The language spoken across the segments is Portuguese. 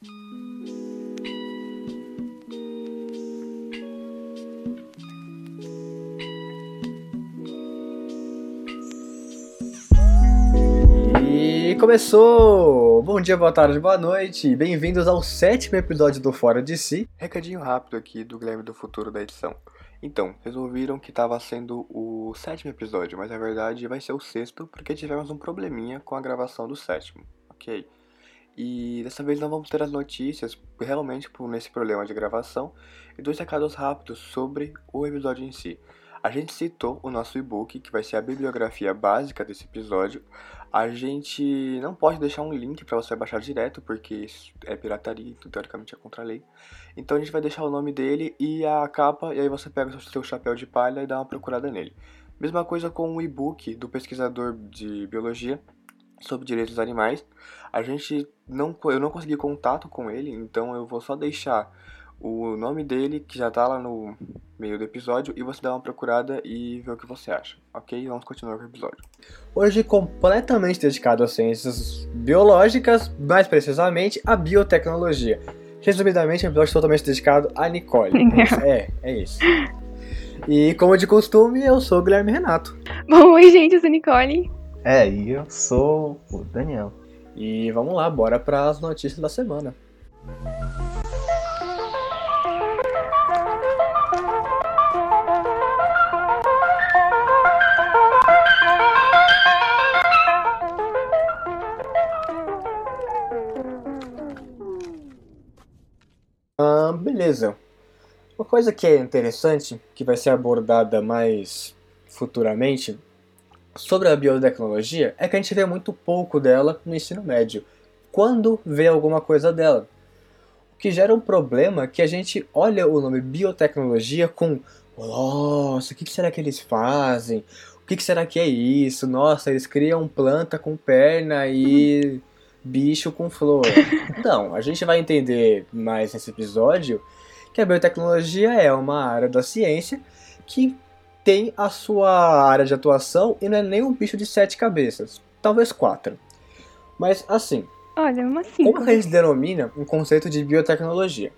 E começou! Bom dia, boa tarde, boa noite. Bem-vindos ao sétimo episódio do Fora de Si. Recadinho rápido aqui do Guilherme do Futuro da edição. Então, resolveram que estava sendo o sétimo episódio, mas na verdade vai ser o sexto, porque tivemos um probleminha com a gravação do sétimo, ok? E dessa vez não vamos ter as notícias, realmente por nesse problema de gravação, e dois recados rápidos sobre o episódio em si. A gente citou o nosso e-book, que vai ser a bibliografia básica desse episódio. A gente não pode deixar um link para você baixar direto, porque isso é pirataria, então teoricamente é contra a lei. Então a gente vai deixar o nome dele e a capa, e aí você pega o seu chapéu de palha e dá uma procurada nele. Mesma coisa com o e-book do pesquisador de biologia sobre direitos dos animais. A gente não, eu não consegui contato com ele, então eu vou só deixar o nome dele, que já tá lá no meio do episódio, e você dá uma procurada e vê o que você acha, ok? Vamos continuar com o episódio. Hoje completamente dedicado às ciências biológicas, mais precisamente à biotecnologia. Resumidamente, um episódio totalmente dedicado a Nicole. é, é isso. E como de costume, eu sou o Guilherme Renato. Bom, oi gente, eu sou a Nicole. É, e eu sou o Daniel. E vamos lá, bora para as notícias da semana. Ah, beleza. Uma coisa que é interessante, que vai ser abordada mais futuramente, sobre a biotecnologia, é que a gente vê muito pouco dela no ensino médio. Quando vê alguma coisa dela. O que gera um problema que a gente olha o nome biotecnologia com nossa, o que será que eles fazem? O que será que é isso? Nossa, eles criam planta com perna e bicho com flor. Não, a gente vai entender mais nesse episódio que a biotecnologia é uma área da ciência que tem a sua área de atuação e não é nem um bicho de sete cabeças, talvez quatro. Mas assim, Olha, uma assim. como que a gente denomina um conceito de biotecnologia?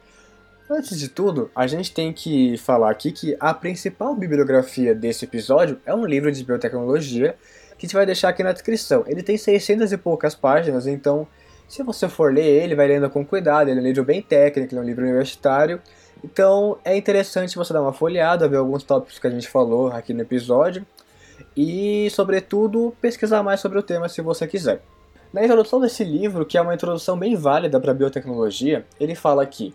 Antes de tudo, a gente tem que falar aqui que a principal bibliografia desse episódio é um livro de biotecnologia que a gente vai deixar aqui na descrição. Ele tem 600 e poucas páginas, então se você for ler ele, vai lendo com cuidado. Ele é um livro bem técnico, ele é um livro universitário. Então é interessante você dar uma folheada, ver alguns tópicos que a gente falou aqui no episódio e, sobretudo, pesquisar mais sobre o tema se você quiser. Na introdução desse livro, que é uma introdução bem válida para a biotecnologia, ele fala que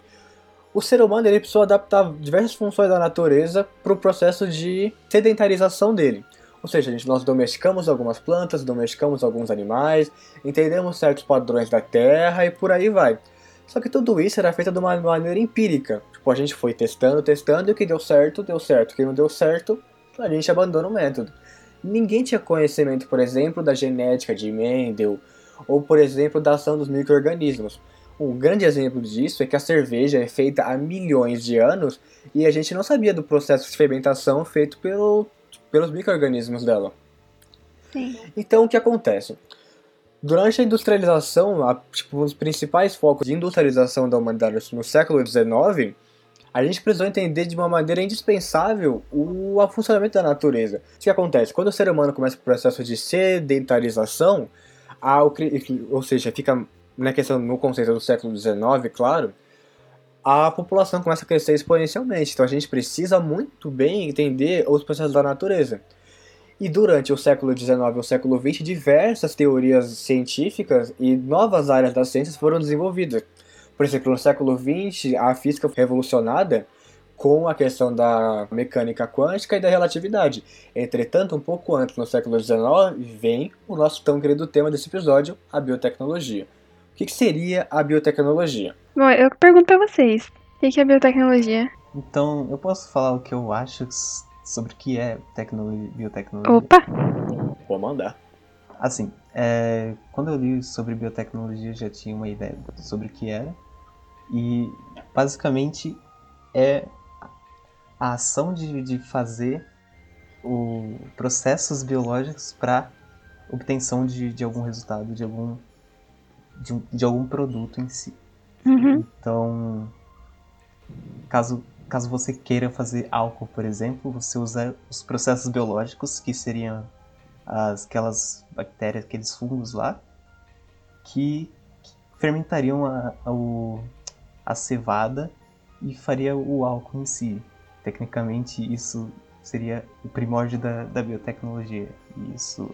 o ser humano ele precisou adaptar diversas funções da natureza para o processo de sedentarização dele. Ou seja, gente, nós domesticamos algumas plantas, domesticamos alguns animais, entendemos certos padrões da terra e por aí vai. Só que tudo isso era feito de uma maneira empírica. Tipo, a gente foi testando, testando, e o que deu certo, deu certo. O que não deu certo, a gente abandona o método. Ninguém tinha conhecimento, por exemplo, da genética de Mendel, ou, por exemplo, da ação dos micro-organismos. Um grande exemplo disso é que a cerveja é feita há milhões de anos e a gente não sabia do processo de fermentação feito pelo, pelos micro-organismos dela. Sim. Então, o que acontece? Durante a industrialização, a, tipo, um dos principais focos de industrialização da humanidade no século XIX, a gente precisou entender de uma maneira indispensável o, o funcionamento da natureza. O que acontece? Quando o ser humano começa o processo de sedentarização, a, ou seja, fica na questão no conceito do século XIX, claro, a população começa a crescer exponencialmente. Então a gente precisa muito bem entender os processos da natureza. E durante o século XIX e o século XX, diversas teorias científicas e novas áreas das ciências foram desenvolvidas. Por exemplo, no século XX, a física foi revolucionada com a questão da mecânica quântica e da relatividade. Entretanto, um pouco antes, no século XIX, vem o nosso tão querido tema desse episódio, a biotecnologia. O que, que seria a biotecnologia? Bom, eu pergunto pra vocês. O que é biotecnologia? Então, eu posso falar o que eu acho sobre o que é tecnologia, biotecnologia? Opa! Vou mandar. Assim, é, quando eu li sobre biotecnologia, eu já tinha uma ideia sobre o que era. E, basicamente, é a ação de, de fazer o, processos biológicos para obtenção de, de algum resultado, de algum, de, de algum produto em si. Uhum. Então, caso, caso você queira fazer álcool, por exemplo, você usa os processos biológicos, que seriam as, aquelas bactérias, aqueles fungos lá, que, que fermentariam a, a, o, a cevada e faria o álcool em si. Tecnicamente, isso seria o primórdio da, da biotecnologia. E isso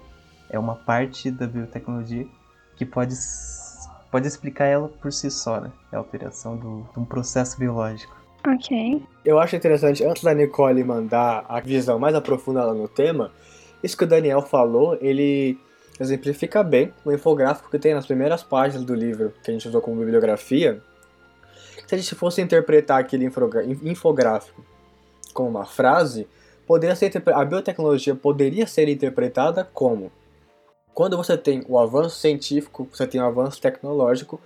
é uma parte da biotecnologia que pode, pode explicar ela por si só, né? É a alteração do, de um processo biológico. Ok. Eu acho interessante, antes da Nicole mandar a visão mais aprofundada no tema, isso que o Daniel falou, ele exemplifica bem o infográfico que tem nas primeiras páginas do livro que a gente usou como bibliografia. Se a gente fosse interpretar aquele infográfico com uma frase, poderia ser a biotecnologia poderia ser interpretada como quando você tem o avanço científico, você tem o avanço tecnológico,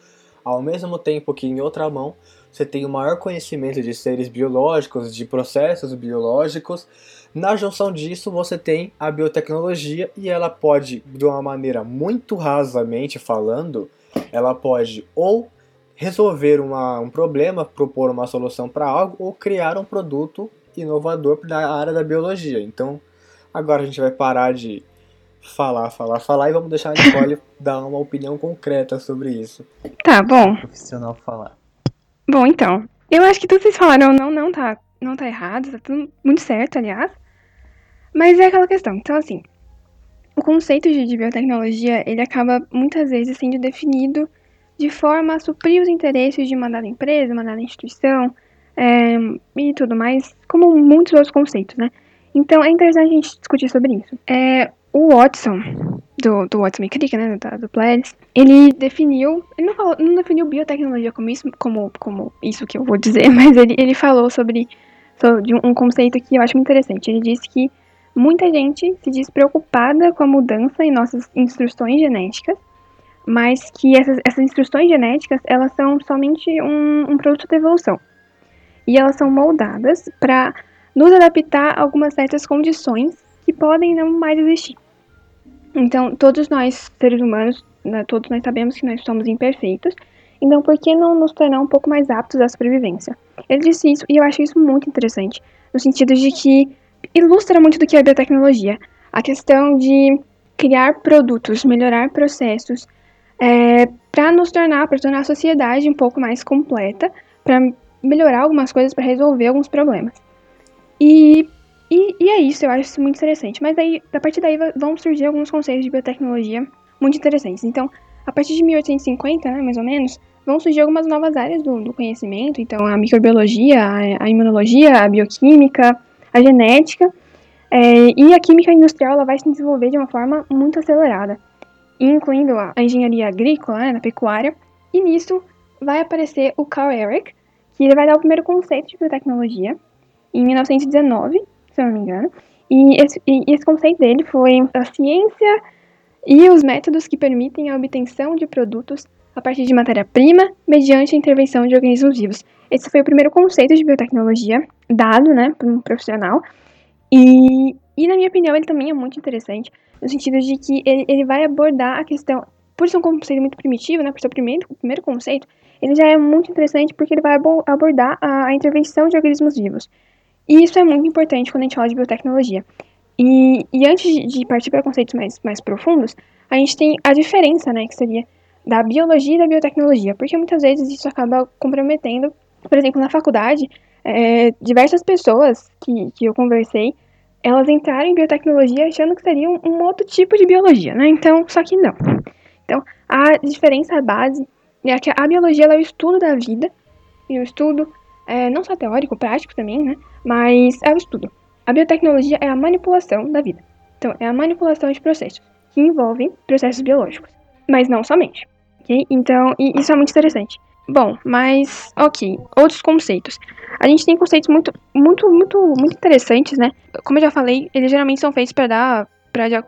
ao mesmo tempo que em outra mão você tem o maior conhecimento de seres biológicos, de processos biológicos. Na junção disso, você tem a biotecnologia e ela pode, de uma maneira muito rasamente falando, ela pode ou resolver uma, um problema, propor uma solução para algo, ou criar um produto inovador da área da biologia. Então, agora a gente vai parar de falar, falar, falar e vamos deixar a Nicole dar uma opinião concreta sobre isso. Tá, bom. Profissional falar. Bom, então, eu acho que tudo que vocês falaram não, não tá, não tá errado, tá tudo muito certo, aliás. Mas é aquela questão. Então, assim, o conceito de, de biotecnologia, ele acaba muitas vezes sendo definido de forma a suprir os interesses de uma dada empresa, uma dada instituição é, e tudo mais, como muitos outros conceitos, né? Então é interessante a gente discutir sobre isso. É, o Watson, do, do Watson Crick, né, do, do Pledis, ele definiu, ele não, falou, não definiu biotecnologia como isso, como, como isso que eu vou dizer, mas ele, ele falou sobre, sobre um conceito que eu acho muito interessante. Ele disse que muita gente se diz preocupada com a mudança em nossas instruções genéticas, mas que essas, essas instruções genéticas, elas são somente um, um produto da evolução. E elas são moldadas para nos adaptar a algumas certas condições que podem não mais existir. Então, todos nós, seres humanos, né, todos nós sabemos que nós somos imperfeitos, então por que não nos tornar um pouco mais aptos à sobrevivência? Ele disse isso e eu acho isso muito interessante, no sentido de que ilustra muito do que é a biotecnologia. A questão de criar produtos, melhorar processos, é, para nos tornar, para tornar a sociedade um pouco mais completa, para melhorar algumas coisas, para resolver alguns problemas. E e, e, é isso, eu acho isso muito interessante. Mas aí, a partir daí vão surgir alguns conceitos de biotecnologia muito interessantes. Então, a partir de 1850, né, mais ou menos, vão surgir algumas novas áreas do, do conhecimento. Então, a microbiologia, a, a, imunologia, a bioquímica, a genética. É, e a química industrial ela vai se desenvolver de uma forma muito acelerada, incluindo a, engenharia agrícola, né, na pecuária. E nisso vai aparecer o Carl Eric, que ele vai dar o primeiro conceito de biotecnologia em 1919 se eu não me engano. E esse, e esse conceito dele foi a ciência e os métodos que permitem a obtenção de produtos a partir de matéria-prima mediante a intervenção de organismos vivos. Esse foi o primeiro conceito de biotecnologia dado né, por um profissional. E, e, na minha opinião, ele também é muito interessante, no sentido de que ele, ele vai abordar a questão, por ser um conceito muito primitivo, né, por ser o primeiro, o primeiro conceito, ele já é muito interessante porque ele vai abordar a, a intervenção de organismos vivos. E isso é muito importante quando a gente fala de biotecnologia. E, e antes de partir para conceitos mais, mais profundos, a gente tem a diferença, né, que seria da biologia e da biotecnologia, porque muitas vezes isso acaba comprometendo, por exemplo, na faculdade, é, diversas pessoas que, que eu conversei, elas entraram em biotecnologia achando que seria um, um outro tipo de biologia, né, então, só que não. Então, a diferença base é que a biologia é o estudo da vida, e o estudo é, não só teórico, prático também, né? Mas é o estudo. A biotecnologia é a manipulação da vida. Então, é a manipulação de processos que envolvem processos biológicos, mas não somente. Ok? Então, isso é muito interessante. Bom, mas ok, outros conceitos. A gente tem conceitos muito, muito, muito, muito interessantes, né? Como eu já falei, eles geralmente são feitos para dar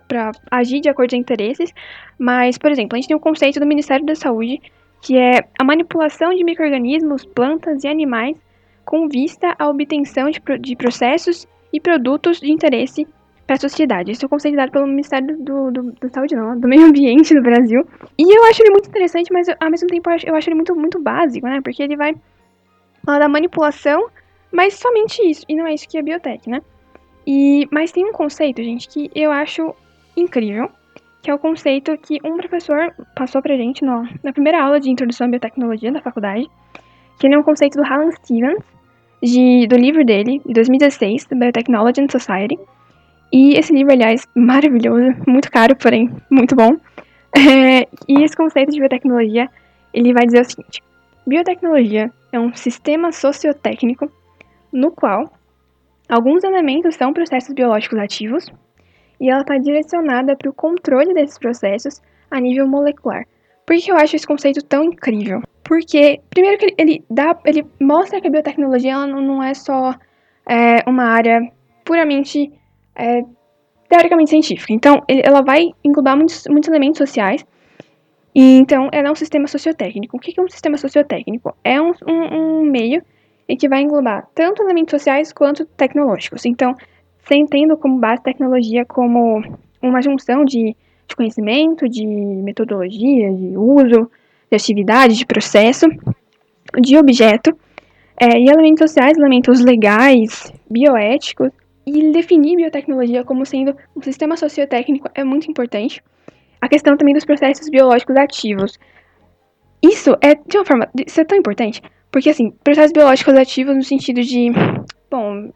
para agir de acordo com interesses, mas, por exemplo, a gente tem o conceito do Ministério da Saúde, que é a manipulação de microrganismos, plantas e animais com vista à obtenção de, de processos e produtos de interesse para a sociedade. Esse é o conceito dado pelo Ministério do, do, do Saúde, não, do Meio Ambiente do Brasil. E eu acho ele muito interessante, mas ao mesmo tempo eu acho, eu acho ele muito, muito básico, né? Porque ele vai falar da manipulação, mas somente isso. E não é isso que é biotech, né? E, mas tem um conceito, gente, que eu acho incrível, que é o conceito que um professor passou pra gente no, na primeira aula de introdução à biotecnologia da faculdade, que ele é um conceito do Alan Stevens, de, do livro dele, de 2016, The Biotechnology and Society. E esse livro, aliás, maravilhoso, muito caro, porém muito bom. É, e esse conceito de biotecnologia, ele vai dizer o seguinte: biotecnologia é um sistema sociotécnico no qual alguns elementos são processos biológicos ativos e ela está direcionada para o controle desses processos a nível molecular. Por que eu acho esse conceito tão incrível? Porque, primeiro que ele, dá, ele mostra que a biotecnologia ela não, é só é, uma área puramente é, teoricamente científica. Então, ele, ela vai englobar muitos, muitos elementos sociais. E, então, ela é um sistema sociotécnico. O que é um sistema sociotécnico? É um, um, um meio em que vai englobar tanto elementos sociais quanto tecnológicos. Então, tendo como base tecnologia como uma junção de, de conhecimento, de metodologia, de uso, de atividade, de processo, de objeto, é, e elementos sociais, elementos legais, bioéticos, e definir biotecnologia como sendo um sistema sociotécnico é muito importante. A questão também dos processos biológicos ativos. Isso é, de uma forma, isso é tão importante, porque, assim, processos biológicos ativos no sentido de, bom,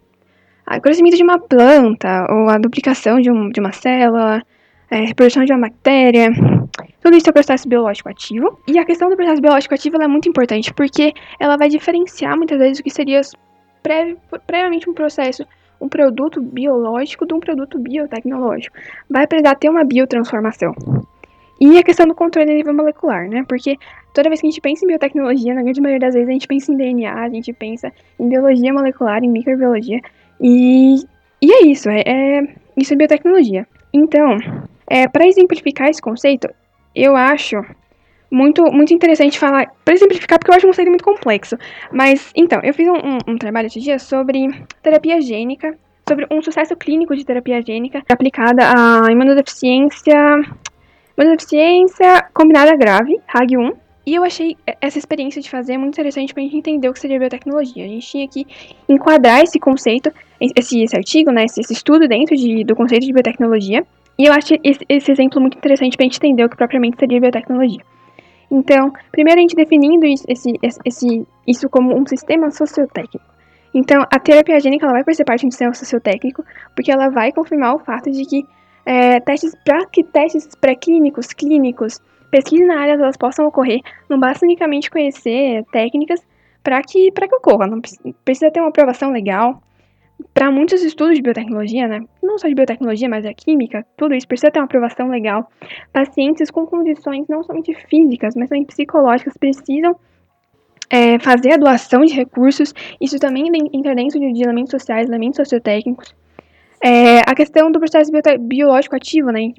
o crescimento de uma planta, ou a duplicação de, um, de uma célula, é, reprodução de uma bactéria, tudo isso é processo biológico ativo. E a questão do processo biológico ativo é muito importante, porque ela vai diferenciar muitas vezes o que seria previ previamente um processo, um produto biológico de um produto biotecnológico. Vai precisar ter uma biotransformação. E a questão do controle a nível molecular, né? Porque toda vez que a gente pensa em biotecnologia, na grande maioria das vezes a gente pensa em DNA, a gente pensa em biologia molecular, em microbiologia. E, e é isso, é, é isso é biotecnologia. Então, é, para exemplificar esse conceito, eu acho muito, muito interessante falar. Para exemplificar, porque eu acho um conceito muito complexo. Mas, então, eu fiz um, um, um trabalho esse dia sobre terapia gênica, sobre um sucesso clínico de terapia gênica aplicada à imunodeficiência, imunodeficiência combinada grave, RAG1. E eu achei essa experiência de fazer muito interessante para a gente entender o que seria biotecnologia. A gente tinha que enquadrar esse conceito, esse, esse artigo, né, esse, esse estudo dentro de, do conceito de biotecnologia. E eu acho esse, exemplo muito interessante para a gente entender o que propriamente seria biotecnologia. Então, primeiro a gente definindo isso, esse, esse, isso como um sistema sociotécnico. Então, a terapia gênica ela vai fazer parte do sistema sociotécnico, porque ela vai confirmar o fato de que é, testes para que testes pré-clínicos, clínicos, pesquisas na área elas possam ocorrer, não basta unicamente conhecer técnicas para que, que ocorra, não precisa ter uma aprovação legal. Para muitos estudos de biotecnologia, né, não só de biotecnologia, mas da química, tudo isso precisa ter uma aprovação legal. Pacientes com condições não somente físicas, mas também psicológicas precisam é, fazer a doação de recursos. Isso também entra dentro de elementos sociais, elementos sociotécnicos. É, a questão do processo biológico ativo, né,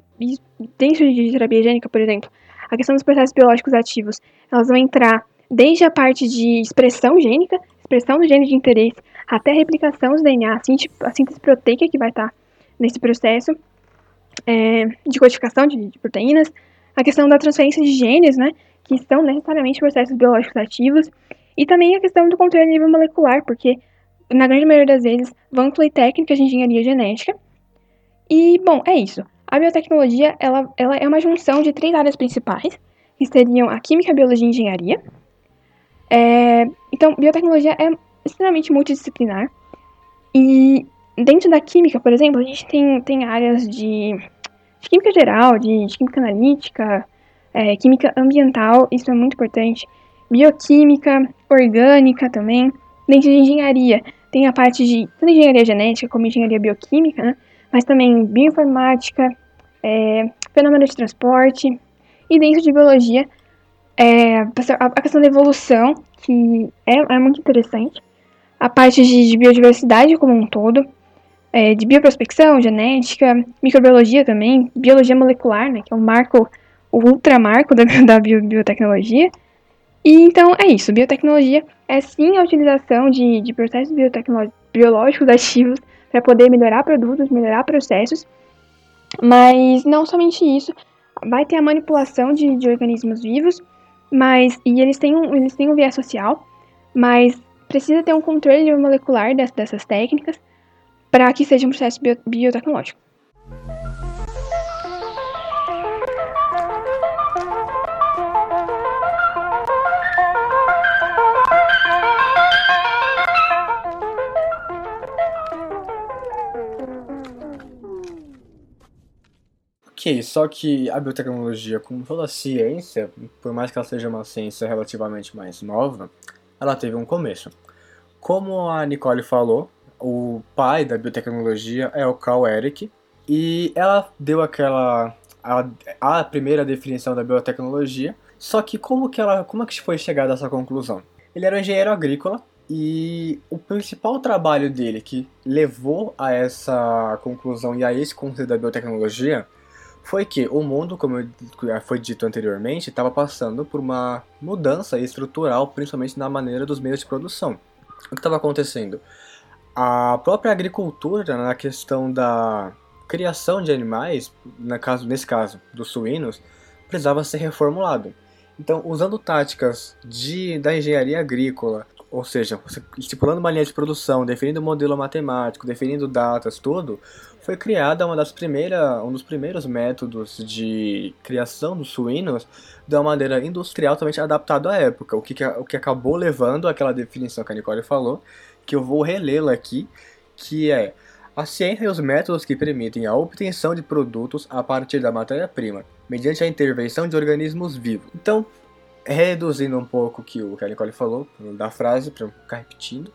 dentro de terapia gênica, por exemplo, a questão dos processos biológicos ativos, elas vão entrar desde a parte de expressão gênica, expressão do gene de interesse, até a replicação do DNA, a síntese proteica que vai estar nesse processo é, de codificação de, de, proteínas, a questão da transferência de genes, né, que são necessariamente processos biológicos ativos, e também a questão do controle a nível molecular, porque na grande maioria das vezes vão incluir técnicas de engenharia genética. E, bom, é isso. A biotecnologia ela, ela é uma junção de três áreas principais, que seriam a química, a biologia e a engenharia. É, então, biotecnologia é extremamente multidisciplinar. E dentro da química, por exemplo, a gente tem, tem áreas de, de química geral, de, de química analítica, é, química ambiental, isso é muito importante. Bioquímica, orgânica também. Dentro de engenharia, tem a parte de tanto engenharia genética como engenharia bioquímica, né? mas também bioinformática, é, fenômeno de transporte, e dentro de biologia, é, a questão da evolução, que é, é muito interessante, a parte de, de, biodiversidade como um todo, é, de bioprospecção, genética, microbiologia também, biologia molecular, né, que é o marco, o ultramarco da, da bio, biotecnologia. E então é isso, biotecnologia é sim a utilização de, de processos biológicos ativos para poder melhorar produtos, melhorar processos. Mas não somente isso, vai ter a manipulação de, de organismos vivos, mas e eles têm um, eles têm um viés social, mas precisa ter um controle molecular dessas, técnicas para que seja um processo bio, biotecnológico. Ok, só que a biotecnologia, como toda ciência, por mais que ela seja uma ciência relativamente mais nova, ela teve um começo. Como a Nicole falou, o pai da biotecnologia é o Carl Eric, e ela deu aquela a, a primeira definição da biotecnologia. Só que como que ela, como é que foi chegada a essa conclusão? Ele era um engenheiro agrícola e o principal trabalho dele que levou a essa conclusão e a esse conceito da biotecnologia foi que o mundo, como foi dito anteriormente, estava passando por uma mudança estrutural, principalmente na maneira dos meios de produção. O que estava acontecendo? A própria agricultura, na questão da criação de animais, na caso, nesse caso dos suínos, precisava ser reformulado. Então, usando táticas de, da engenharia agrícola, ou seja, estipulando uma linha de produção, definindo modelo matemático, definindo datas, tudo, foi criada uma das primeiras, um dos primeiros métodos de criação dos suínos de uma maneira industrial totalmente adaptado à época, o que, o que acabou levando àquela definição que a Nicole falou, que eu vou relê-la aqui, que é a ciência e os métodos que permitem a obtenção de produtos a partir da matéria-prima, mediante a intervenção de organismos vivos. Então, reduzindo um pouco o que a Nicole falou, da frase, para ficar repetindo,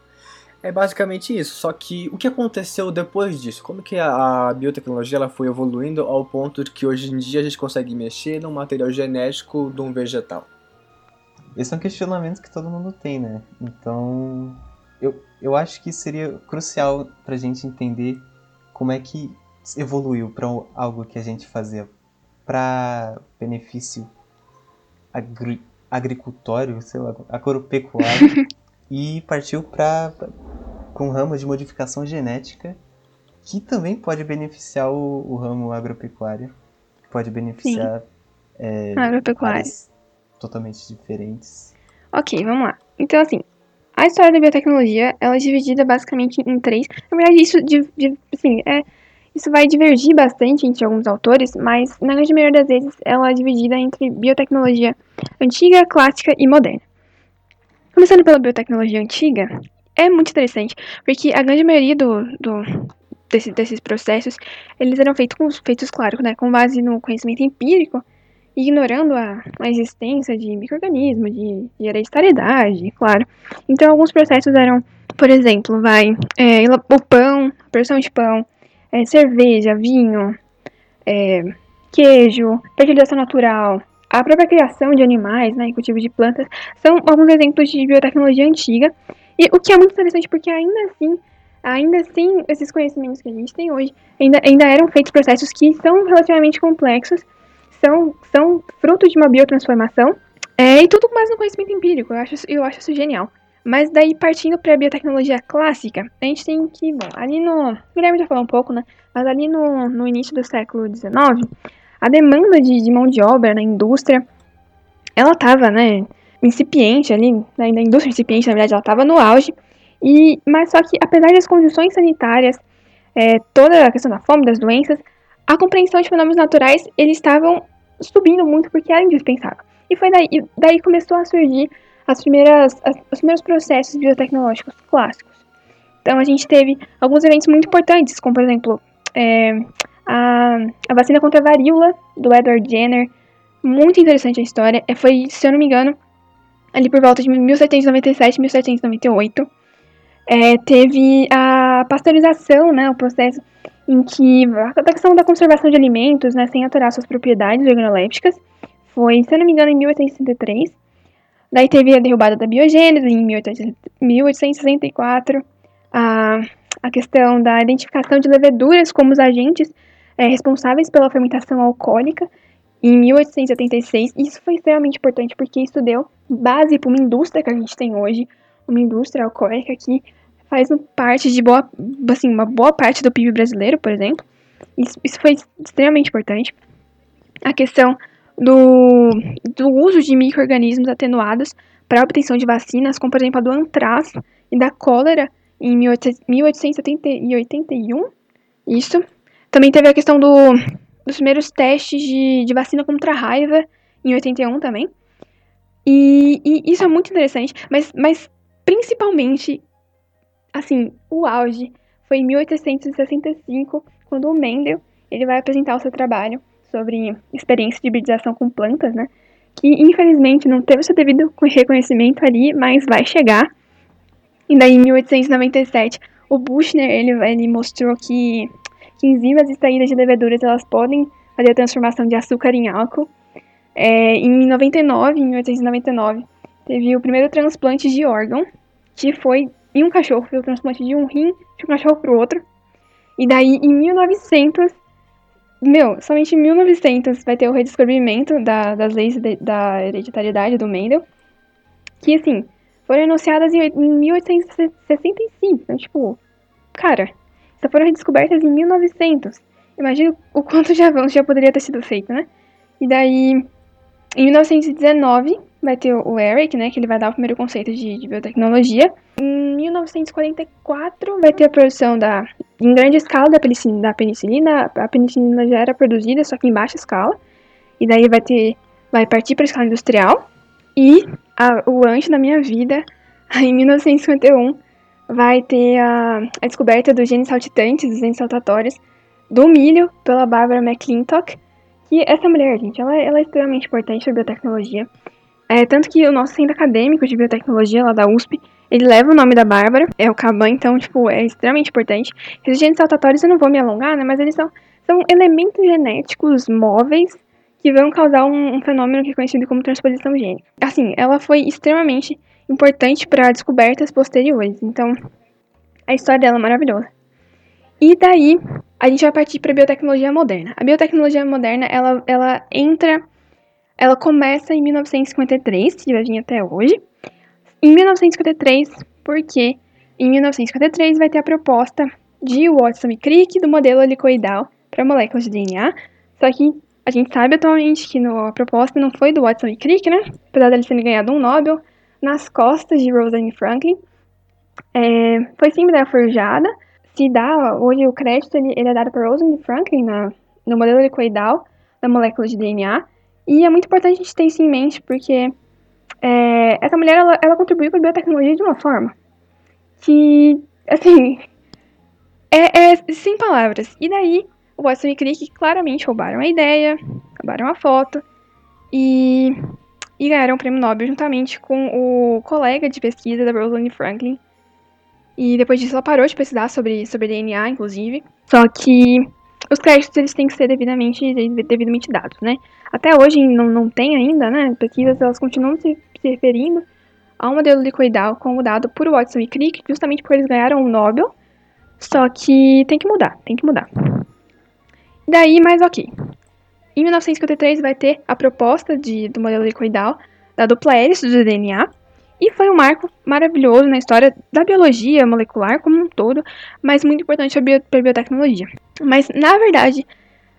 é basicamente isso. Só que o que aconteceu depois disso? Como que a, a biotecnologia ela foi evoluindo ao ponto de que hoje em dia a gente consegue mexer no material genético de um vegetal? Esses são questionamentos que todo mundo tem, né? Então, eu, eu acho que seria crucial para a gente entender como é que evoluiu para algo que a gente fazia para benefício agri agricultório, sei lá, agropecuário, e partiu para um ramo de modificação genética que também pode beneficiar o, o ramo agropecuário, pode beneficiar é, totalmente diferentes. Ok, vamos lá. Então, assim, a história da biotecnologia ela é dividida basicamente em três. Na verdade, isso, de, de, assim, é, isso vai divergir bastante entre alguns autores, mas na grande maioria das vezes ela é dividida entre biotecnologia antiga, clássica e moderna. Começando pela biotecnologia antiga, é muito interessante, porque a grande maioria do, do desse, desses processos, eles eram feitos, com, feitos claro, né, com base no conhecimento empírico, ignorando a, a existência de micro-organismos, de, de hereditariedade, claro. Então, alguns processos eram, por exemplo, vai, é, o pão, produção de pão, é, cerveja, vinho, é, queijo, fertilização natural, a própria criação de animais, né, e cultivo de plantas, são alguns exemplos de biotecnologia antiga. E o que é muito interessante porque ainda assim, ainda assim, esses conhecimentos que a gente tem hoje, ainda, ainda eram feitos processos que são relativamente complexos são, são fruto de uma biotransformação, é, e tudo mais no conhecimento empírico. Eu acho, eu acho isso genial. Mas daí, partindo para a biotecnologia clássica, a gente tem que, bom, ali no. O Guilherme já falou um pouco, né? Mas ali no, no início do século XIX, a demanda de, de mão de obra na indústria, ela estava, né, incipiente ali, né, na indústria incipiente, na verdade, ela estava no auge. E, mas só que, apesar das condições sanitárias, é, toda a questão da fome, das doenças, a compreensão de fenômenos naturais, eles estavam subindo muito porque era indispensável. E foi daí, daí começou a surgir as primeiras, as, os primeiros processos biotecnológicos clássicos. Então a gente teve alguns eventos muito importantes, como por exemplo é, a, a vacina contra a varíola do Edward Jenner. Muito interessante a história. É, foi, se eu não me engano, ali por volta de 1797, 1798. É, teve a pasteurização, né, o processo em que a questão da conservação de alimentos, né, sem alterar suas propriedades organolépticas, foi, se eu não me engano, em 1863. Daí teve a derrubada da biogênese em 1864, a, a questão da identificação de leveduras como os agentes é, responsáveis pela fermentação alcoólica em 1876. Isso foi extremamente importante porque isso deu base para uma indústria que a gente tem hoje, uma indústria alcoólica que faz parte de boa, assim, uma boa parte do PIB brasileiro, por exemplo. Isso, isso foi extremamente importante. A questão do, do uso de micro-organismos atenuados para a obtenção de vacinas, como por exemplo a do antraz e da cólera em 1881. Isso. Também teve a questão do, dos primeiros testes de, de vacina contra a raiva em 81 também. E, e, isso é muito interessante, mas, mas principalmente, assim, o auge foi em 1865, quando o Mendel ele vai apresentar o seu trabalho sobre experiência de hibridização com plantas, né? Que infelizmente não teve o seu devido reconhecimento ali, mas vai chegar. E daí em 1897, o Buchner ele, ele mostrou que, que enzimas extraídas de leveduras elas podem fazer a transformação de açúcar em álcool. É, em 99, em 1899, teve o primeiro transplante de órgão, que foi em um cachorro, foi o transplante de um rim de um cachorro para o outro. E daí, em 1900, meu, somente em 1900 vai ter o redescobrimento da, das leis de, da hereditariedade do Mendel, que, assim, foram anunciadas em, em 1865. Então, tipo, cara, só foram redescobertas em 1900. Imagina o quanto de avanço já poderia ter sido feito, né? E daí, em 1919, vai ter o Eric, né, que ele vai dar o primeiro conceito de, de biotecnologia. Em 1944 vai ter a produção da em grande escala da penicilina, da penicilina. A penicilina já era produzida, só que em baixa escala. E daí vai ter vai partir para a escala industrial. E a, o anjo da minha vida, em 1951, vai ter a, a descoberta dos genes saltitantes, dos genes saltatórios do milho pela Barbara McClintock. Que essa mulher, gente, ela, ela é extremamente importante a biotecnologia. É, tanto que o nosso centro acadêmico de biotecnologia lá da USP, ele leva o nome da Bárbara, é o Caban, então, tipo, é extremamente importante. Esses genes saltatórios eu não vou me alongar, né, mas eles são, são elementos genéticos móveis que vão causar um, um fenômeno que é conhecido como transposição gênica. Assim, ela foi extremamente importante para descobertas posteriores, então a história dela é maravilhosa. E daí, a gente vai partir para a biotecnologia moderna. A biotecnologia moderna, ela, ela entra ela começa em 1953 e vai vir até hoje. Em 1953, porque em 1953 vai ter a proposta de Watson e Crick do modelo helicoidal para moléculas de DNA. Só que a gente sabe atualmente que no, a proposta não foi do Watson e Crick, né? Apesar deles terem ganhado um Nobel nas costas de Rosalind Franklin. É, foi sim ideia forjada. Se dá, hoje o crédito ele, ele é dado para Rosalind Franklin na, no modelo helicoidal da molécula de DNA. E é muito importante a gente ter isso em mente, porque é, essa mulher, ela, ela contribuiu para a biotecnologia de uma forma que, assim, é, é, sem palavras. E daí, o Watson e Crick claramente roubaram a ideia, roubaram a foto e, e ganharam o prêmio Nobel juntamente com o colega de pesquisa da Rosalind Franklin. E depois disso ela parou de pesquisar sobre, sobre DNA, inclusive. Só que os créditos eles têm que ser devidamente, devidamente dados, né? Até hoje não, não tem ainda, né? Pesquisas elas continuam se, se referindo ao modelo liquidal como dado por Watson e Crick, justamente porque eles ganharam o Nobel. Só que tem que mudar, tem que mudar. Daí, mais ok. Em 1953 vai ter a proposta de, do modelo liquidal da dupla hélice do DNA, e foi um marco maravilhoso na história da biologia molecular como um todo, mas muito importante para a biotecnologia. Mas, na verdade,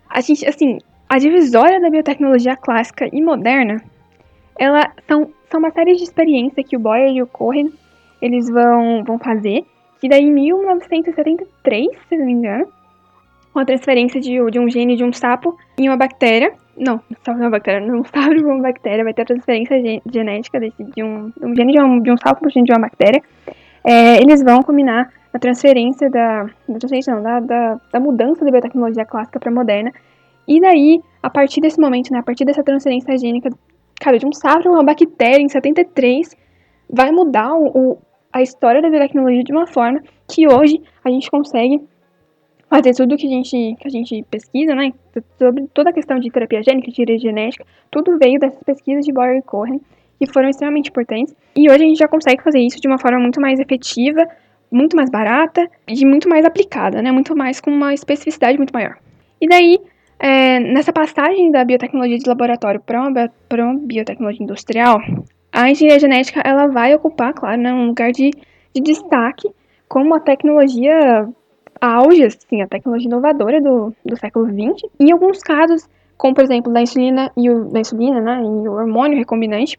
a gente, assim, a divisória da biotecnologia clássica e moderna, ela são, são uma série de experiências que o Boyer e o Cohen, eles vão, vão fazer, que daí em 1973, se não me engano, com a transferência de, de um gene de um sapo em uma bactéria, não, sapo não é uma bactéria, não sapo de uma bactéria, vai ter a transferência genética desse, de, um, um gene de um, de um sapo para um gene de uma bactéria, é, eles vão combinar a transferência da, da transferência não, da, da, da mudança da biotecnologia clássica para moderna, e daí, a partir desse momento, né, a partir dessa transferência gênica, cara, de um sapo para uma bactéria em 73, vai mudar o, o, a história da biotecnologia de uma forma que hoje a gente consegue fazer tudo que a gente, que a gente pesquisa, né, sobre toda a questão de terapia gênica, de genética, tudo veio dessas pesquisas de Boyer e Cohen, que foram extremamente importantes. E hoje a gente já consegue fazer isso de uma forma muito mais efetiva, muito mais barata e muito mais aplicada, né, muito mais com uma especificidade muito maior. E daí, é, nessa passagem da biotecnologia de laboratório para uma, uma biotecnologia industrial, a engenharia genética ela vai ocupar, claro, né, um lugar de, de destaque como a tecnologia auge, assim, a tecnologia inovadora do, do século XX. Em alguns casos, como por exemplo da insulina e o, da insulina, né, e o hormônio recombinante,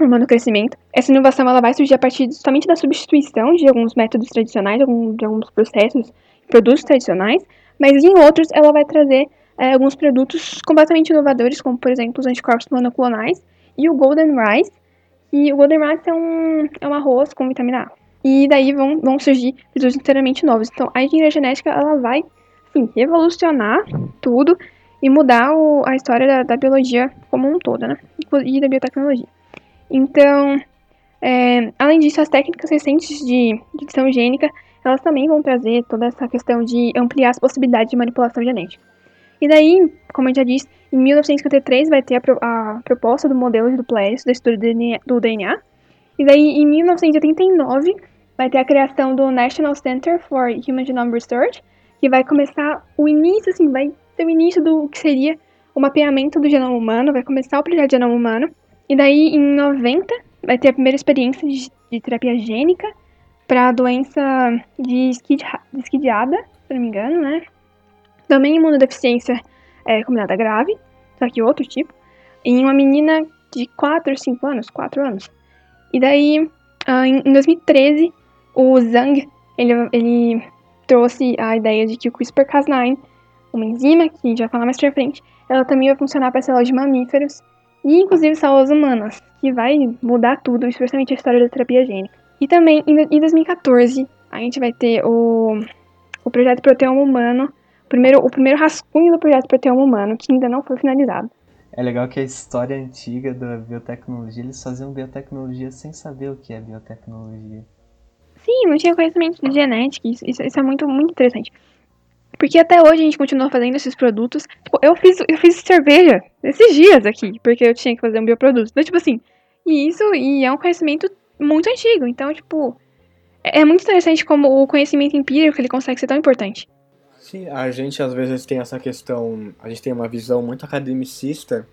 hormônio crescimento, essa inovação ela vai surgir a partir somente da substituição de alguns métodos tradicionais, de alguns processos, produtos tradicionais, mas em outros ela vai trazer é, alguns produtos completamente inovadores, como por exemplo os anticorpos monoclonais e o Golden Rice. E o Golden Rice é um, é um arroz com vitamina A. E daí vão, vão surgir produtos inteiramente novos. Então a engenharia genética ela vai assim, revolucionar tudo e mudar o, a história da, da, biologia como um todo, né? E da biotecnologia. Então, é, além disso, as técnicas recentes de, edição gênica, elas também vão trazer toda essa questão de ampliar as possibilidades de manipulação genética. E daí, como eu já disse, em 1953 vai ter a, a proposta do modelo de duplexo do estudo do DNA. E daí, em 1989, vai ter a criação do National Center for Human Genome Research, que vai começar o início, assim, vai ter o início do que seria o mapeamento do genoma humano, vai começar o projeto de genoma humano. E daí, em 90, vai ter a primeira experiência de, de terapia gênica para a doença de, esquidiada, se não me engano, né? Também imunodeficiência é, combinada grave, só que outro tipo, em uma menina de 4 ou 5 anos, 4 anos. E daí, uh, em 2013, o Zhang, ele, ele trouxe a ideia de que o CRISPR-Cas9, uma enzima, que a gente vai falar mais pra frente, ela também vai funcionar para células de mamíferos e inclusive células humanas, que vai mudar tudo, especialmente a história da terapia gênica. E também, em 2014, a gente vai ter o, o projeto Proteoma Humano, primeiro, o primeiro rascunho do projeto Proteoma Humano, que ainda não foi finalizado. É legal que a história antiga da biotecnologia, eles faziam biotecnologia sem saber o que é biotecnologia. Sim, não tinha conhecimento de genética, isso, isso, isso é muito, muito interessante. Porque até hoje a gente continua fazendo esses produtos. Tipo, eu fiz, eu fiz cerveja esses dias aqui, porque eu tinha que fazer um bioproduto. Então, tipo assim, e isso e é um conhecimento muito antigo. Então, tipo, é, é muito interessante como o conhecimento empírico ele consegue ser tão importante. Sim, a gente às vezes tem essa questão, a gente tem uma visão muito academicista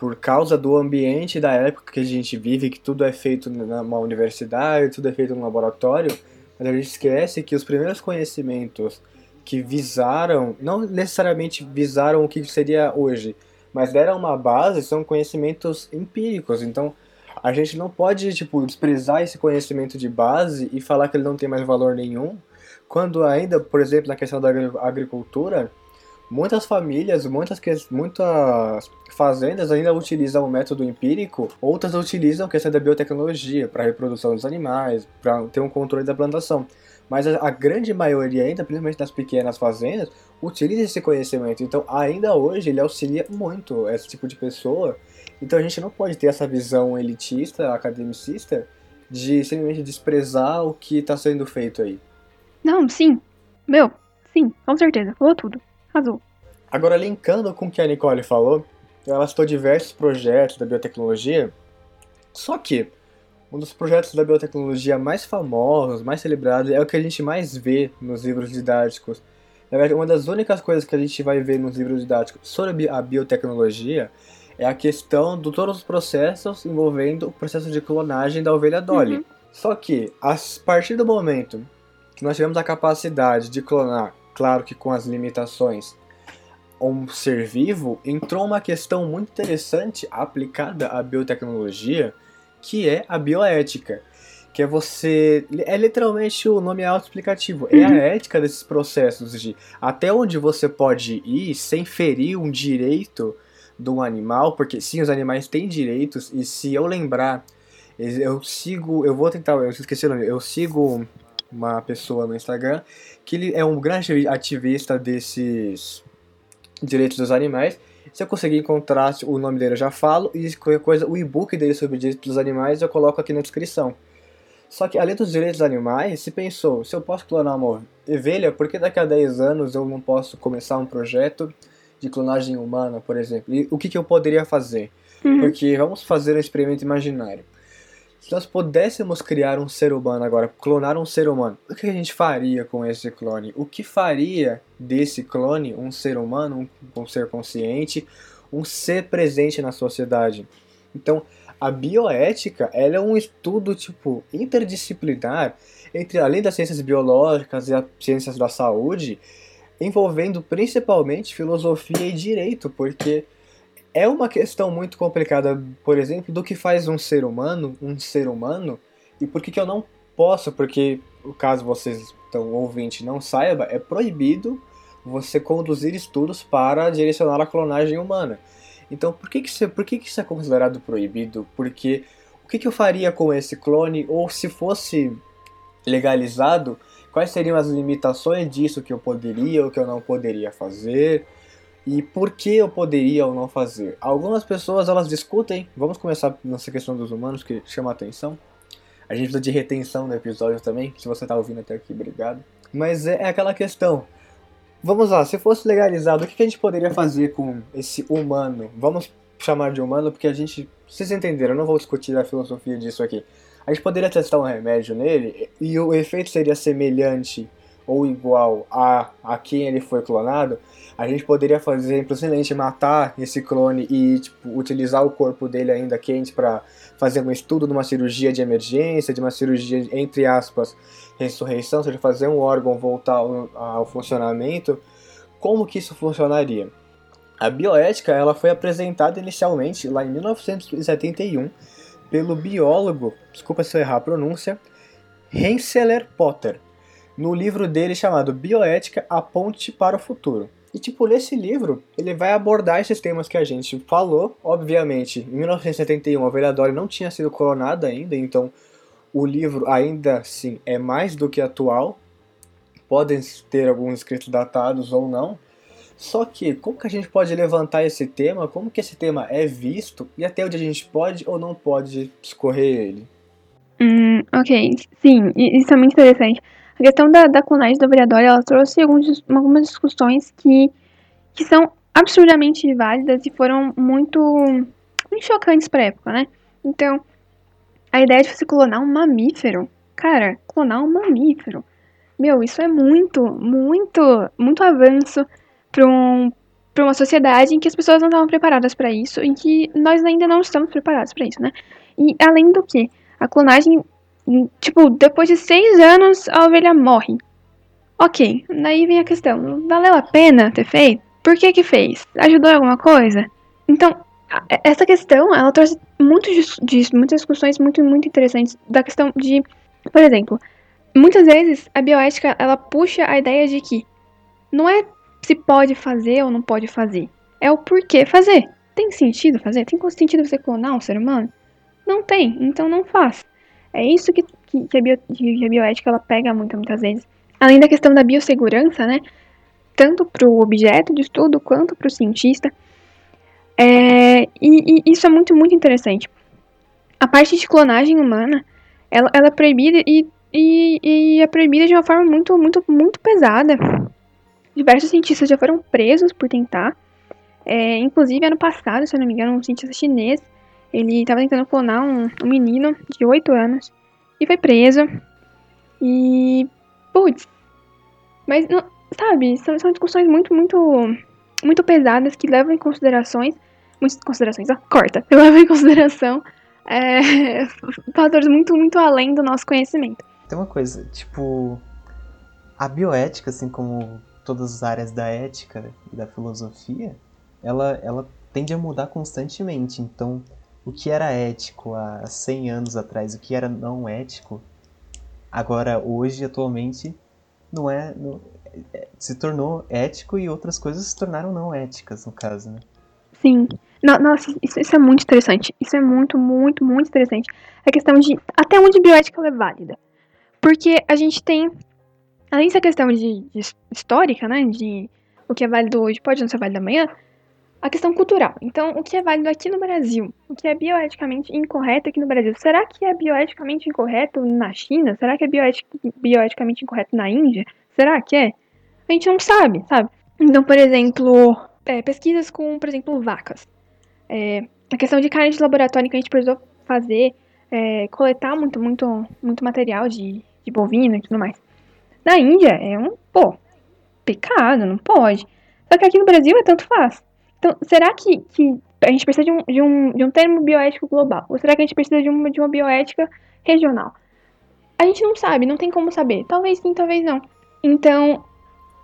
por causa do ambiente da época que a gente vive, que tudo é feito numa universidade, tudo é feito num laboratório, mas a gente esquece que os primeiros conhecimentos que visaram, não necessariamente visaram o que seria hoje, mas deram uma base, são conhecimentos empíricos. Então, a gente não pode, tipo, desprezar esse conhecimento de base e falar que ele não tem mais valor nenhum, quando ainda, por exemplo, na questão da agricultura, muitas famílias, muitas, muitas fazendas ainda utilizam o método empírico, outras utilizam a questão da biotecnologia para reprodução dos animais, para ter um controle da plantação. Mas a, a, grande maioria ainda, principalmente nas pequenas fazendas, utiliza esse conhecimento. Então, ainda hoje, ele auxilia muito esse tipo de pessoa. Então, a gente não pode ter essa visão elitista, academicista, de simplesmente desprezar o que está sendo feito aí. Não, sim. Meu, sim, com certeza. Falou tudo. Azul. Agora, linkando com o que a Nicole falou, ela citou diversos projetos da biotecnologia, só que um dos projetos da biotecnologia mais famosos, mais celebrados, é o que a gente mais vê nos livros didáticos. Na verdade, uma das únicas coisas que a gente vai ver nos livros didáticos sobre a biotecnologia é a questão de todos os processos envolvendo o processo de clonagem da ovelha Dolly. Uhum. Só que, a partir do momento que nós tivemos a capacidade de clonar, claro que com as limitações, um ser vivo, entrou uma questão muito interessante aplicada à biotecnologia, que é a bioética. Que é você. É literalmente o nome autoexplicativo. É a uhum. ética desses processos de até onde você pode ir sem ferir um direito de um animal, porque sim, os animais têm direitos, e se eu lembrar, eu sigo. Eu vou tentar. Eu esqueci o nome. Eu sigo uma pessoa no Instagram que ele é um grande ativista desses direitos dos animais se eu conseguir encontrar o nome dele, eu já falo. E qualquer coisa, o e-book dele sobre direitos dos animais eu coloco aqui na descrição. Só que além dos direitos dos animais, se pensou, se eu posso clonar uma ovelha, por que daqui a 10 anos eu não posso começar um projeto de clonagem humana, por exemplo? E o que, que eu poderia fazer? Uhum. Porque vamos fazer um experimento imaginário. Se nós pudéssemos criar um ser humano agora, clonar um ser humano, o que a gente faria com esse clone? O que faria desse clone um ser humano, um, um ser consciente, um ser presente na sociedade? Então, A bioética, ela é um estudo, tipo, interdisciplinar entre, além das ciências biológicas e as ciências da saúde, envolvendo principalmente filosofia e direito, porque é uma questão muito complicada, por exemplo, do que faz um ser humano um ser humano e por que, que eu não posso, porque caso vocês, então, ouvinte, não saiba, é proibido você conduzir estudos para direcionar a clonagem humana. Então, por que, que, isso, por que, que isso é considerado proibido? Porque o que, que eu faria com esse clone? Ou se fosse legalizado, quais seriam as limitações disso que eu poderia ou que eu não poderia fazer? E por que eu poderia ou não fazer? Algumas pessoas elas discutem, vamos começar nessa questão dos humanos que chama a atenção. A gente precisa de retenção no episódio também, se você está ouvindo até aqui, obrigado. Mas é, é aquela questão, Vamos lá, se fosse legalizado, o que a gente poderia fazer com esse humano? Vamos chamar de humano porque a gente. Vocês entenderam, eu não vou discutir a filosofia disso aqui. A gente poderia testar um remédio nele e o efeito seria semelhante ou igual a, a quem ele foi clonado. A gente poderia fazer simplesmente matar esse clone e tipo, utilizar o corpo dele ainda quente para fazer um estudo de uma cirurgia de emergência, de uma cirurgia, entre aspas, ressurreição, ou seja, fazer um órgão voltar ao, ao funcionamento, como que isso funcionaria? A bioética ela foi apresentada inicialmente lá em 1971 pelo biólogo, desculpa se eu errar a pronúncia, Rensselaer Potter, no livro dele chamado Bioética: A Ponte para o Futuro. E tipo, nesse livro, ele vai abordar esses temas que a gente falou. Obviamente, em 1971 a Velha não tinha sido coronada ainda, então o livro ainda assim é mais do que atual. Podem ter alguns escritos datados ou não. Só que como que a gente pode levantar esse tema? Como que esse tema é visto e até onde a gente pode ou não pode escorrer ele? Hum, ok, sim, isso é muito interessante. A questão da, da clonagem do vereador, ela trouxe alguns, algumas discussões que, que são absurdamente válidas e foram muito, muito chocantes para época, né? Então, a ideia de você clonar um mamífero, cara, clonar um mamífero, meu, isso é muito, muito, muito avanço para um, pra uma sociedade em que as pessoas não estavam preparadas para isso, em que nós ainda não estamos preparados para isso, né? E além do que, a clonagem Tipo, depois de seis anos, a ovelha morre. Ok, daí vem a questão: valeu a pena ter feito? Por que que fez? Ajudou em alguma coisa? Então, essa questão, ela trouxe muito de, muitas discussões muito, muito interessantes da questão de, por exemplo, muitas vezes a bioética, ela puxa a ideia de que não é se pode fazer ou não pode fazer, é o porquê fazer. Tem sentido fazer? Tem sentido você clonar um ser humano? Não tem, então não faz. É isso que, que, que, a, bio, que a bioética ela pega muito, muitas vezes. Além da questão da biossegurança, né? Tanto para o objeto de estudo quanto para o cientista. É, e, e, isso é muito, muito interessante. A parte de clonagem humana, ela, ela é proibida e, e, e é proibida de uma forma muito, muito, muito pesada. Diversos cientistas já foram presos por tentar. É, inclusive, ano passado, se eu não me engano, um cientista chinês ele estava tentando clonar um, um, menino de 8 anos e foi preso. E. Putz. Mas, não, sabe, são, são discussões muito, muito. Muito pesadas que levam em considerações. Muitas considerações, ó, corta. Levam em consideração é, fatores muito, muito além do nosso conhecimento. Tem uma coisa, tipo. A bioética, assim como todas as áreas da ética e da filosofia, ela, ela tende a mudar constantemente. Então, o que era ético há 100 anos atrás, o que era não ético, agora, hoje, atualmente, não é, não, é, se tornou ético e outras coisas se tornaram não éticas, no caso, né? Sim. Nossa, isso, isso, é muito interessante. Isso é muito, muito, muito interessante. A questão de até onde bioética é válida. Porque a gente tem, além dessa questão de, de histórica, né, de o que é válido hoje pode não ser válido amanhã, a questão cultural. Então, o que é válido aqui no Brasil? O que é bioeticamente incorreto aqui no Brasil? Será que é bioeticamente incorreto na China? Será que é bioetic bioeticamente incorreto na Índia? Será que é? A gente não sabe, sabe? Então, por exemplo, é, pesquisas com, por exemplo, vacas. É, a questão de carne de laboratório que a gente precisou fazer, é, coletar muito, muito, muito material de, de bovino e tudo mais. Na Índia é um, pô, pecado, não pode. Só que aqui no Brasil é tanto faz. Então, será que, que a gente precisa de um, de um, de um termo bioético global? Ou será que a gente precisa de uma, de uma bioética regional? A gente não sabe, não tem como saber. Talvez sim, talvez não. Então,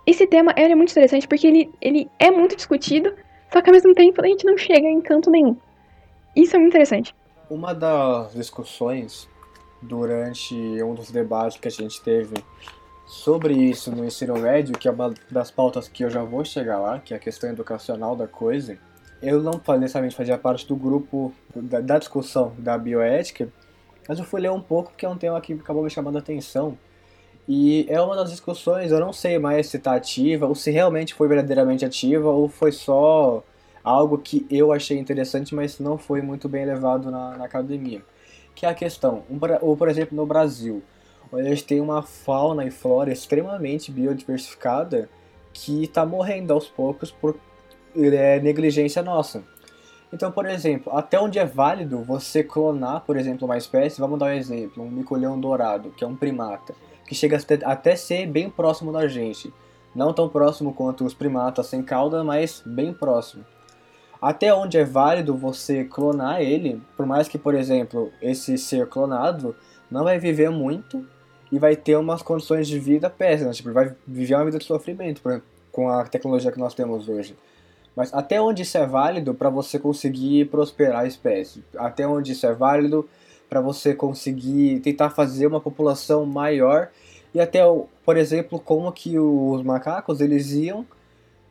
esse tema é muito interessante porque ele, ele é muito discutido, só que ao mesmo tempo a gente não chega em canto nenhum. Isso é muito interessante. Uma das discussões durante um dos debates que a gente teve sobre isso no ensino médio, que é uma das pautas que eu já vou chegar lá, que é a questão educacional da coisa, eu não necessariamente fazia parte do grupo da, da, discussão da bioética, mas eu fui ler um pouco porque é um tema que acabou me chamando a atenção. E é uma das discussões, eu não sei mais se está ativa, ou se realmente foi verdadeiramente ativa, ou foi só algo que eu achei interessante, mas não foi muito bem levado na, na academia. Que é a questão, um, ou por exemplo no Brasil, onde a gente tem uma fauna e flora extremamente biodiversificada que está morrendo aos poucos por é, negligência nossa. Então, por exemplo, até onde é válido você clonar, por exemplo, uma espécie, vamos dar um exemplo, um micolhão dourado, que é um primata, que chega até ser bem próximo da gente. Não tão próximo quanto os primatas sem cauda, mas bem próximo. Até onde é válido você clonar ele, por mais que, por exemplo, esse ser clonado não vai viver muito e vai ter umas condições de vida péssimas, tipo, vai viver uma vida de sofrimento com a tecnologia que nós temos hoje. Mas até onde isso é válido para você conseguir prosperar a espécie? Até onde isso é válido para você conseguir tentar fazer uma população maior? E até, por exemplo, como que os macacos eles iam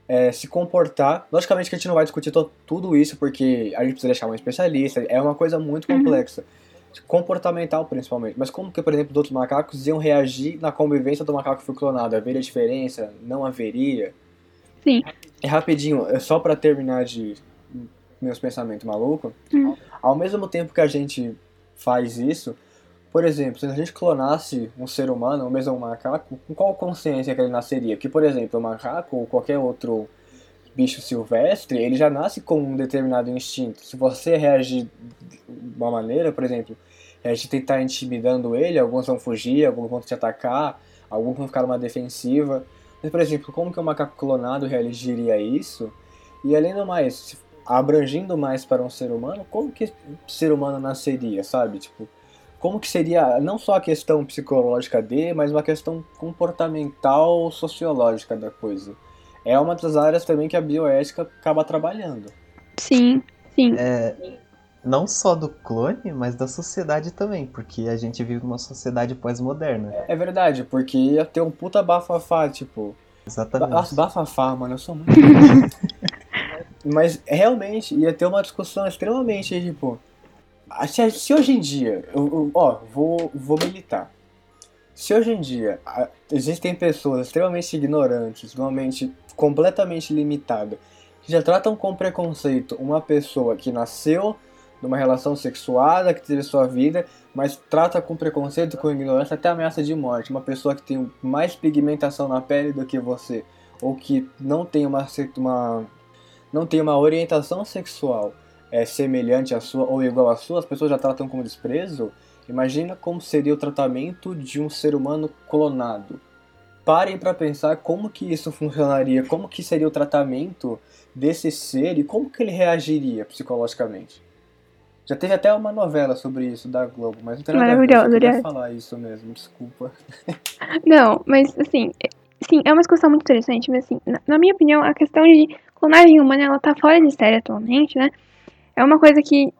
é, se comportar. Logicamente que a gente não vai discutir tudo isso porque a gente precisa deixar um especialista, é uma coisa muito uhum. complexa. Uhum. Comportamental, principalmente. Mas como que, por exemplo, os outros macacos iam reagir na convivência do macaco que foi clonado? Haveria diferença? Não haveria? Sim. É rapidinho, é só para terminar de meus pensamentos malucos. Hum. Ao mesmo tempo que a gente faz isso, por exemplo, se a gente clonasse um ser humano, ou mesmo um macaco, com qual consciência que ele nasceria? Que, por exemplo, o macaco ou qualquer outro bicho silvestre, ele já nasce com um determinado instinto. Se você reagir de uma maneira, por exemplo, reagir tentar intimidando ele, alguns vão fugir, alguns vão te atacar, alguns vão ficar numa defensiva. Mas, por exemplo, como que um macaco clonado reagiria a isso? E além do mais, abrangindo mais para um ser humano, como que o ser humano nasceria, sabe? Tipo, como que seria não só a questão psicológica dele, mas uma questão comportamental, sociológica da coisa. É uma das áreas também que a bioética acaba trabalhando. Sim, sim. É, não só do clone, mas da sociedade também, porque a gente vive numa sociedade pós-moderna. É verdade, porque ia ter um puta bafafá, tipo. Exatamente. Bafafá, mano, eu sou muito. mas realmente ia ter uma discussão extremamente, tipo. Se, se hoje em dia, eu, eu, ó, vou, vou militar. Se hoje em dia existem pessoas extremamente ignorantes, uma mente completamente limitada, que já tratam com preconceito uma pessoa que nasceu numa relação sexuada, que teve sua vida, mas trata com preconceito, com ignorância, até ameaça de morte. Uma pessoa que tem mais pigmentação na pele do que você, ou que não tem uma, uma, não tem uma orientação sexual é, semelhante à sua ou igual à sua, as pessoas já tratam como desprezo. Imagina como seria o tratamento de um ser humano clonado. Parem para pensar como que isso funcionaria, como que seria o tratamento desse ser e como que ele reagiria psicologicamente. Já teve até uma novela sobre isso da Globo, mas não tem nada a ver, eu queria falar isso mesmo, desculpa. Não, mas assim, sim, é uma discussão muito interessante, mas assim, na, na minha opinião, a questão de clonagem humana, ela tá fora de série atualmente, né? É uma coisa que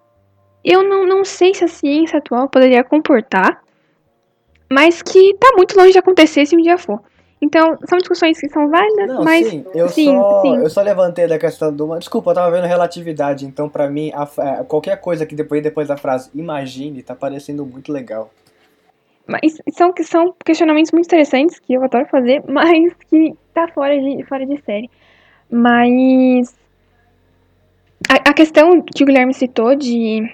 eu não, não sei se a ciência atual poderia comportar, mas que tá muito longe de acontecer se um dia for. Então, são discussões que são válidas, não, mas. Sim, eu, sim, só, sim. eu só levantei da questão do. Desculpa, eu tava vendo relatividade, então para mim, a, a, qualquer coisa que depois, depois da frase imagine tá parecendo muito legal. Mas são, são questionamentos muito interessantes que eu adoro fazer, mas que tá fora de, fora de série. Mas. A, a questão que o Guilherme citou de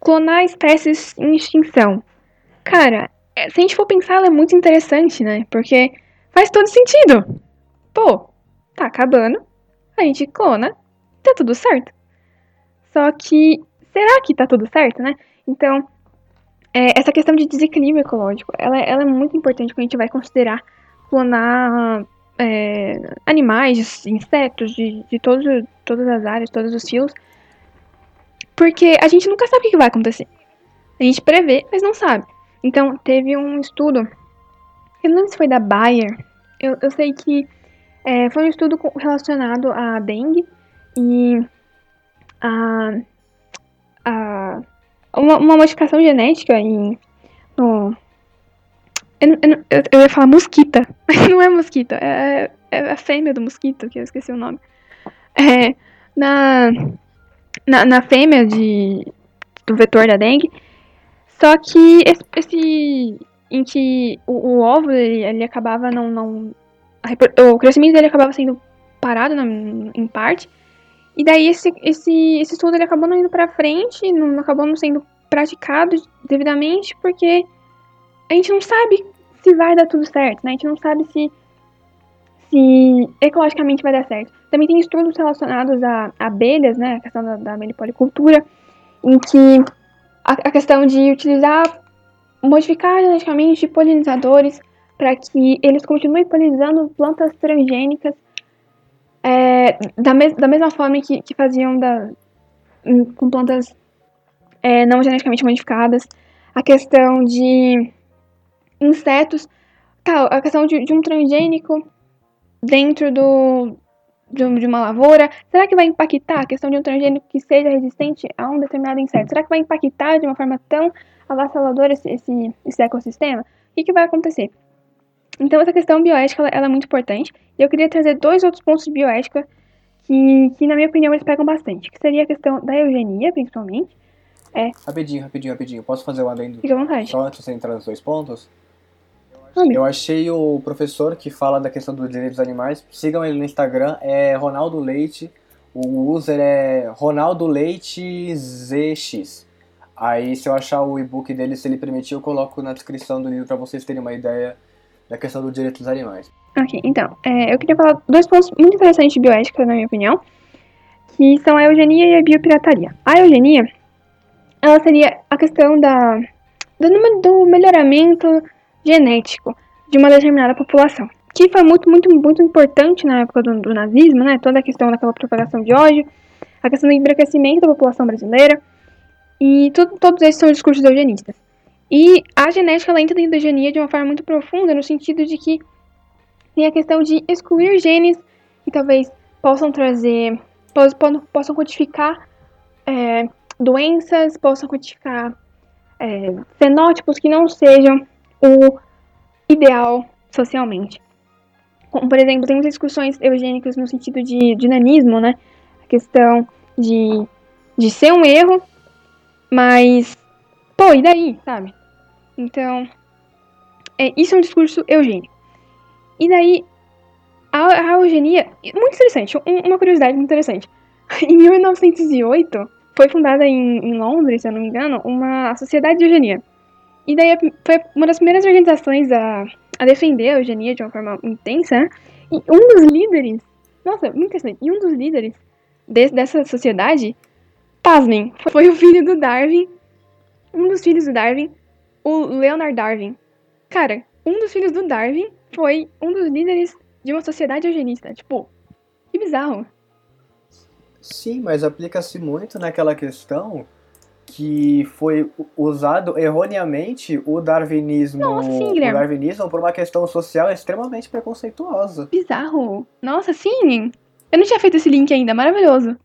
clonar espécies em extinção. Cara, é, se a gente for pensar, ela é muito interessante, né? Porque Faz todo sentido. Pô, tá acabando, a gente clona, tá tudo certo. Só que, será que tá tudo certo, né? Então, é, essa questão de desequilíbrio ecológico, ela, ela, é muito importante quando a gente vai considerar clonar é, animais, insetos, de, de todos, todas as áreas, todos os fios. Porque a gente nunca sabe o que vai acontecer. A gente prevê, mas não sabe. Então, teve um estudo, eu não lembro se foi da Bayer, eu, eu sei que é, foi um estudo relacionado à dengue e a, a uma, uma modificação genética em, no, eu, eu, eu, ia falar mosquita, mas não é mosquita, é, é a fêmea do mosquito, que eu esqueci o nome. É, na, na, na fêmea de, do vetor da dengue, só que esse, esse em que o, o óvulo ele, ele, acabava não, não o crescimento dele acabava sendo parado na, em parte e daí esse, esse, esse estudo ele acabou não indo para frente, não acabou não sendo praticado devidamente porque a gente não sabe se vai dar tudo certo, né? A gente não sabe se se ecologicamente vai dar certo. Também tem estudos relacionados a abelhas, né? A questão da, da em que a, a questão de utilizar, modificar geneticamente polinizadores para que eles continuem polinizando plantas transgênicas é, da, mes da mesma forma que, que faziam da, com plantas é, não geneticamente modificadas. A questão de insetos, tá, a questão de, de um transgênico dentro do, de, uma lavoura? Será que vai impactar a questão de um transgênico que seja resistente a um determinado inseto? Será que vai impactar de uma forma tão avassaladora esse, esse, esse ecossistema? O que, que vai acontecer? Então, essa questão bioética ela, ela, é muito importante. E eu queria trazer dois outros pontos de bioética que, que, na minha opinião, eles pegam bastante. Que seria a questão da eugenia, principalmente. É... Rapidinho, rapidinho, rapidinho. Posso fazer um adendo? Fique à vontade. Só antes de entrar nos dois pontos? Eu achei o professor que fala da questão dos direitos dos animais. Sigam ele no Instagram, é Ronaldo Leite. O user é Ronaldo Leite ZX. Aí, se eu achar o e-book dele, se ele permitir, eu coloco na descrição do livro para vocês terem uma ideia da questão do direito dos animais. Ok, então, é, eu queria falar dois pontos muito interessantes de bioética, na minha opinião, que são a eugenia e a biopirataria. A eugenia, ela seria a questão da, do, do melhoramento genético de uma determinada população. Que foi muito, muito, muito importante na época do, do nazismo, né? Toda a questão daquela propagação de ódio, a questão do embranquecimento da população brasileira, e tudo, todos esses são discursos eugenistas. E a genética ela entra dentro da eugenia de uma forma muito profunda, no sentido de que tem a questão de excluir genes que talvez possam trazer, possam, possam codificar é, doenças, possam codificar é, fenótipos que não sejam o ideal socialmente. Como, por exemplo, tem muitas discussões eugênicas no sentido de dinamismo, né? A questão de, de ser um erro, mas, pô, e daí, sabe? Então, é, isso é um discurso eugênico. E daí, a, a eugenia, muito interessante, um, uma curiosidade muito interessante. Em 1908, foi fundada em, em Londres, se eu não me engano, uma sociedade de eugenia. E daí foi uma das primeiras organizações a, a defender a eugenia de uma forma intensa. Né? E um dos líderes, nossa, muito interessante, e um dos líderes de, dessa sociedade, pasmem, foi o filho do Darwin, um dos filhos do Darwin, o Leonard Darwin. Cara, um dos filhos do Darwin foi um dos líderes de uma sociedade eugenista. Tipo, que bizarro. Sim, mas aplica-se muito naquela questão que foi usado erroneamente o darwinismo, Nossa, sim, o darwinismo por uma questão social extremamente preconceituosa. Bizarro. Nossa, sim. Eu não tinha feito esse link ainda, maravilhoso.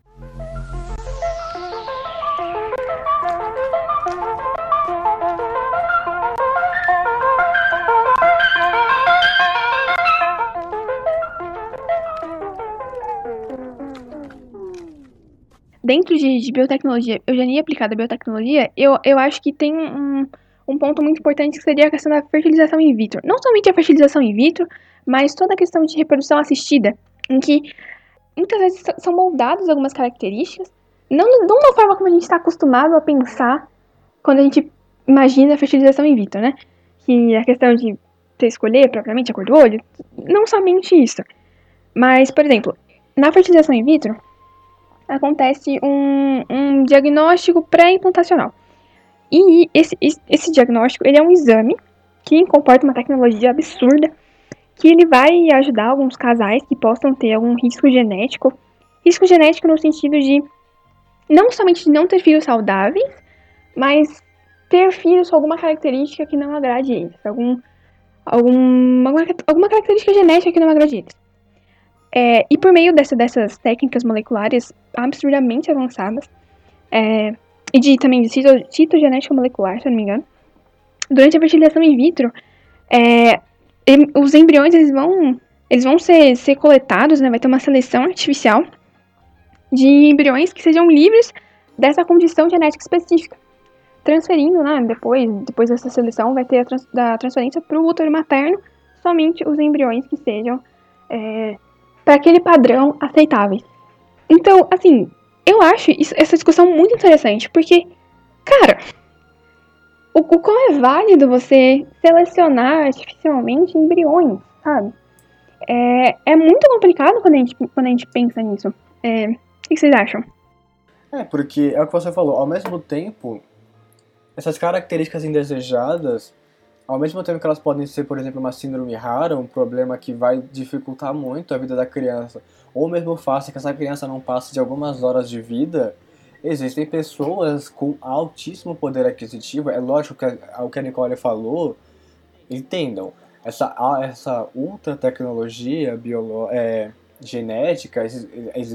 Dentro de, de, biotecnologia, eugenia aplicada à biotecnologia, eu, eu acho que tem um, um ponto muito importante que seria a questão da fertilização in vitro. Não somente a fertilização in vitro, mas toda a questão de reprodução assistida, em que muitas vezes são moldadas algumas características, não de uma forma como a gente está acostumado a pensar quando a gente imagina a fertilização in vitro, né? Que a questão de você escolher propriamente a cor do olho, não somente isso. Mas, por exemplo, na fertilização in vitro, acontece um, um diagnóstico pré-implantacional. E esse, esse diagnóstico ele é um exame que comporta uma tecnologia absurda que ele vai ajudar alguns casais que possam ter algum risco genético. Risco genético no sentido de não somente de não ter filhos saudáveis, mas ter filhos com alguma característica que não agrade eles, algum, algum, alguma, alguma característica genética que não agrade eles. É, e por meio dessa, dessas técnicas moleculares absurdamente avançadas, é, e de também de cito, citogenética molecular, se eu não me engano, durante a fertilização in vitro, é, os embriões eles vão, eles vão ser, ser coletados, né, vai ter uma seleção artificial de embriões que sejam livres dessa condição genética específica. Transferindo, né, depois, depois dessa seleção, vai ter a trans, da transferência para o útero materno somente os embriões que sejam é, para aquele padrão aceitáveis. Então, assim, eu acho isso, essa discussão muito interessante, porque, cara, o, o quão é válido você selecionar artificialmente embriões, sabe? É, é muito complicado quando a gente, quando a gente pensa nisso. É, o que vocês acham? É, porque é o que você falou, ao mesmo tempo, essas características indesejadas ao mesmo tempo que elas podem ser, por exemplo, uma síndrome rara, um problema que vai dificultar muito a vida da criança, ou mesmo faça que essa criança não passe de algumas horas de vida, existem pessoas com altíssimo poder aquisitivo. É lógico que o que a Nicole falou, entendam, essa, essa ultra tecnologia biolo é, genética,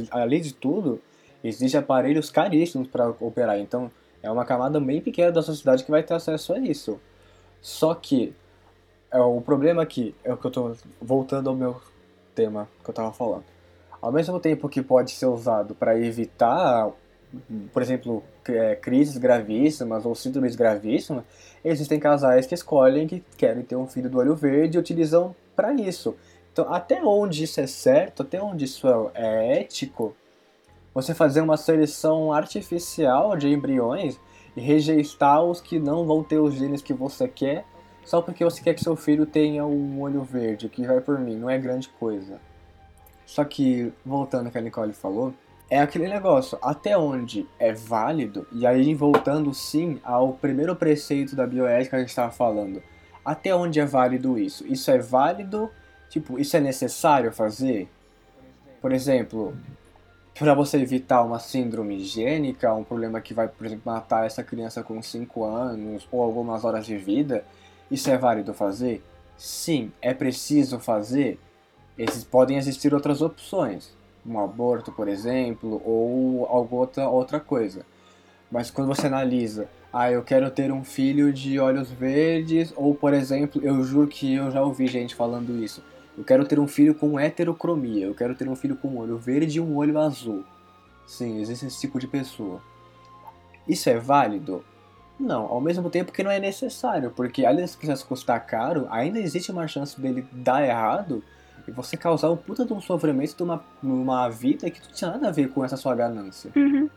além de tudo, existem aparelhos caríssimos para operar. Então, é uma camada bem pequena da sociedade que vai ter acesso a isso. Só que é, o problema aqui é o que eu tô voltando ao meu tema que eu tava falando. Ao mesmo tempo que pode ser usado para evitar, por exemplo, é, crises gravíssimas ou síndromes gravíssimas, existem casais que escolhem que querem ter um filho do olho verde e utilizam para isso. Então, até onde isso é certo, até onde isso é ético, você fazer uma seleção artificial de embriões rejeitar os que não vão ter os genes que você quer só porque você quer que seu filho tenha um olho verde, que vai por mim, não é grande coisa. Só que, voltando ao que a Nicole falou, é aquele negócio, até onde é válido, e aí voltando sim ao primeiro preceito da bioética que a gente estava falando, até onde é válido isso? Isso é válido, tipo, isso é necessário fazer? Por exemplo, para você evitar uma síndrome higiênica, um problema que vai, por exemplo, matar essa criança com 5 anos ou algumas horas de vida, isso é válido fazer? Sim, é preciso fazer. Esses, podem existir outras opções, um aborto, por exemplo, ou alguma outra, outra coisa. Mas quando você analisa, ah, eu quero ter um filho de olhos verdes, ou por exemplo, eu juro que eu já ouvi gente falando isso. Eu quero ter um filho com heterocromia. Eu quero ter um filho com um olho verde e um olho azul. Sim, existe esse tipo de pessoa. Isso é válido? Não, ao mesmo tempo que não é necessário, porque além desse processo custar caro, ainda existe uma chance dele dar errado e você causar um puta de um sofrimento de uma, uma vida que não tinha nada a ver com essa sua ganância. Uhum.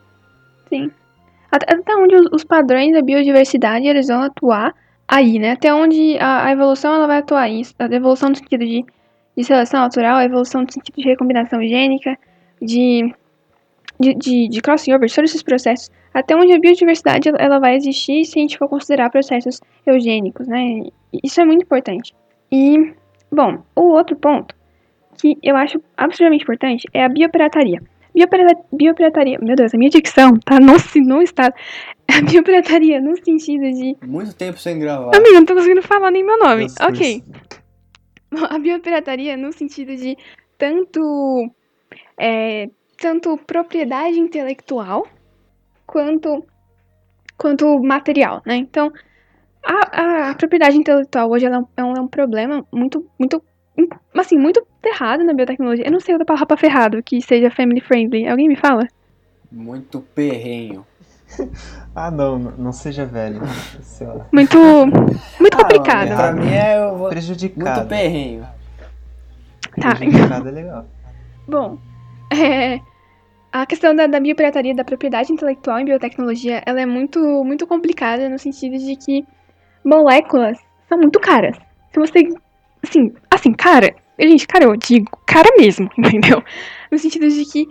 Sim. Até, até onde os, padrões da biodiversidade eles vão atuar aí, né? Até onde a, a evolução ela vai atuar. A evolução no sentido de de seleção natural, a evolução no sentido de recombinação gênica, de, de, de, de crossover, todos esses processos, até onde a biodiversidade ela vai existir se a gente for considerar processos eugênicos, né? Isso é muito importante. E, bom, o outro ponto que eu acho absolutamente importante é a biopirataria. Biopirataria, meu Deus, a minha dicção tá no, no estado. A biopirataria no sentido de. Muito tempo sem gravar. Amigo, não tô conseguindo falar nem meu nome. ok. a biopirataria no sentido de tanto, é, tanto propriedade intelectual quanto, quanto material, né? Então, a, a propriedade intelectual hoje ela é, um, é um problema muito, muito, assim, muito ferrado na biotecnologia. Eu não sei outra palavra ferrado que seja family friendly. Alguém me fala? Muito perrenho. ah, não, não seja velho. Muito, muito ah, complicado. pra mim é eu vou... prejudicado. Muito perrenho. Tá. Prejudicado é legal. Bom, é, a questão da, da biopirataria, da propriedade intelectual em biotecnologia, ela é muito, muito complicada no sentido de que moléculas são muito caras. Se você, assim, assim, cara, gente, cara, eu digo, cara mesmo, entendeu? No sentido de que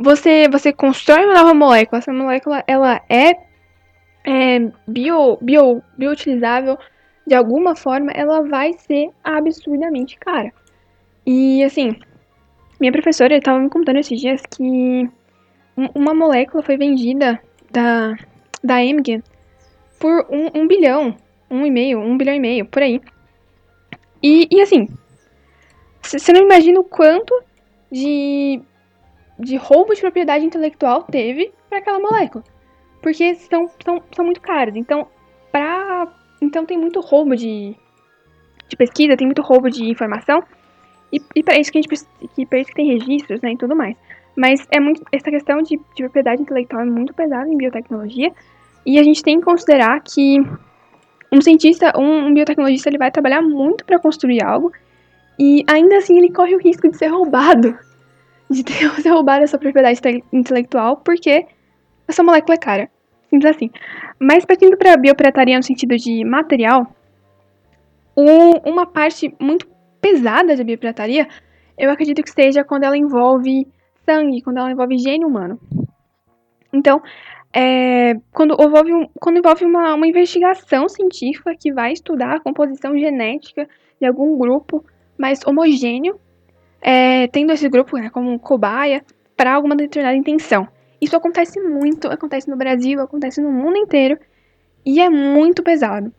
você, você constrói uma nova molécula, essa molécula ela é, é bio, bio, bioutilizável de alguma forma, ela vai ser absurdamente cara. E assim, minha professora estava me contando esses dias que um- uma molécula foi vendida da, da Amgen por um, um bilhão, um e meio, um bilhão e meio, por aí. E, e assim, você não imagina o quanto de, de roubo de propriedade intelectual teve para aquela molécula. Porque são, são, são muito caras. Então, pra, então tem muito roubo de, de pesquisa, tem muito roubo de informação. E, e para isso que a gente que, pra isso que tem registros, né, e tudo mais. Mas é muito essa questão de, de propriedade intelectual é muito pesada em biotecnologia. E a gente tem que considerar que um cientista, um, um biotecnologista, ele vai trabalhar muito para construir algo e ainda assim ele corre o risco de ser roubado, de ter roubado essa propriedade te- intelectual porque essa molécula é cara, simples assim. Mas partindo para biopirataria no sentido de material, um- uma parte muito pesada da biopirataria, eu acredito que seja quando ela envolve sangue, quando ela envolve gene humano. Então, é, quando envolve, um- quando envolve uma, uma investigação científica que vai estudar a composição genética de algum grupo mais homogêneo, é, tendo esse grupo né, como cobaia para alguma determinada intenção. Isso acontece muito, acontece no Brasil, acontece no mundo inteiro e é muito pesado.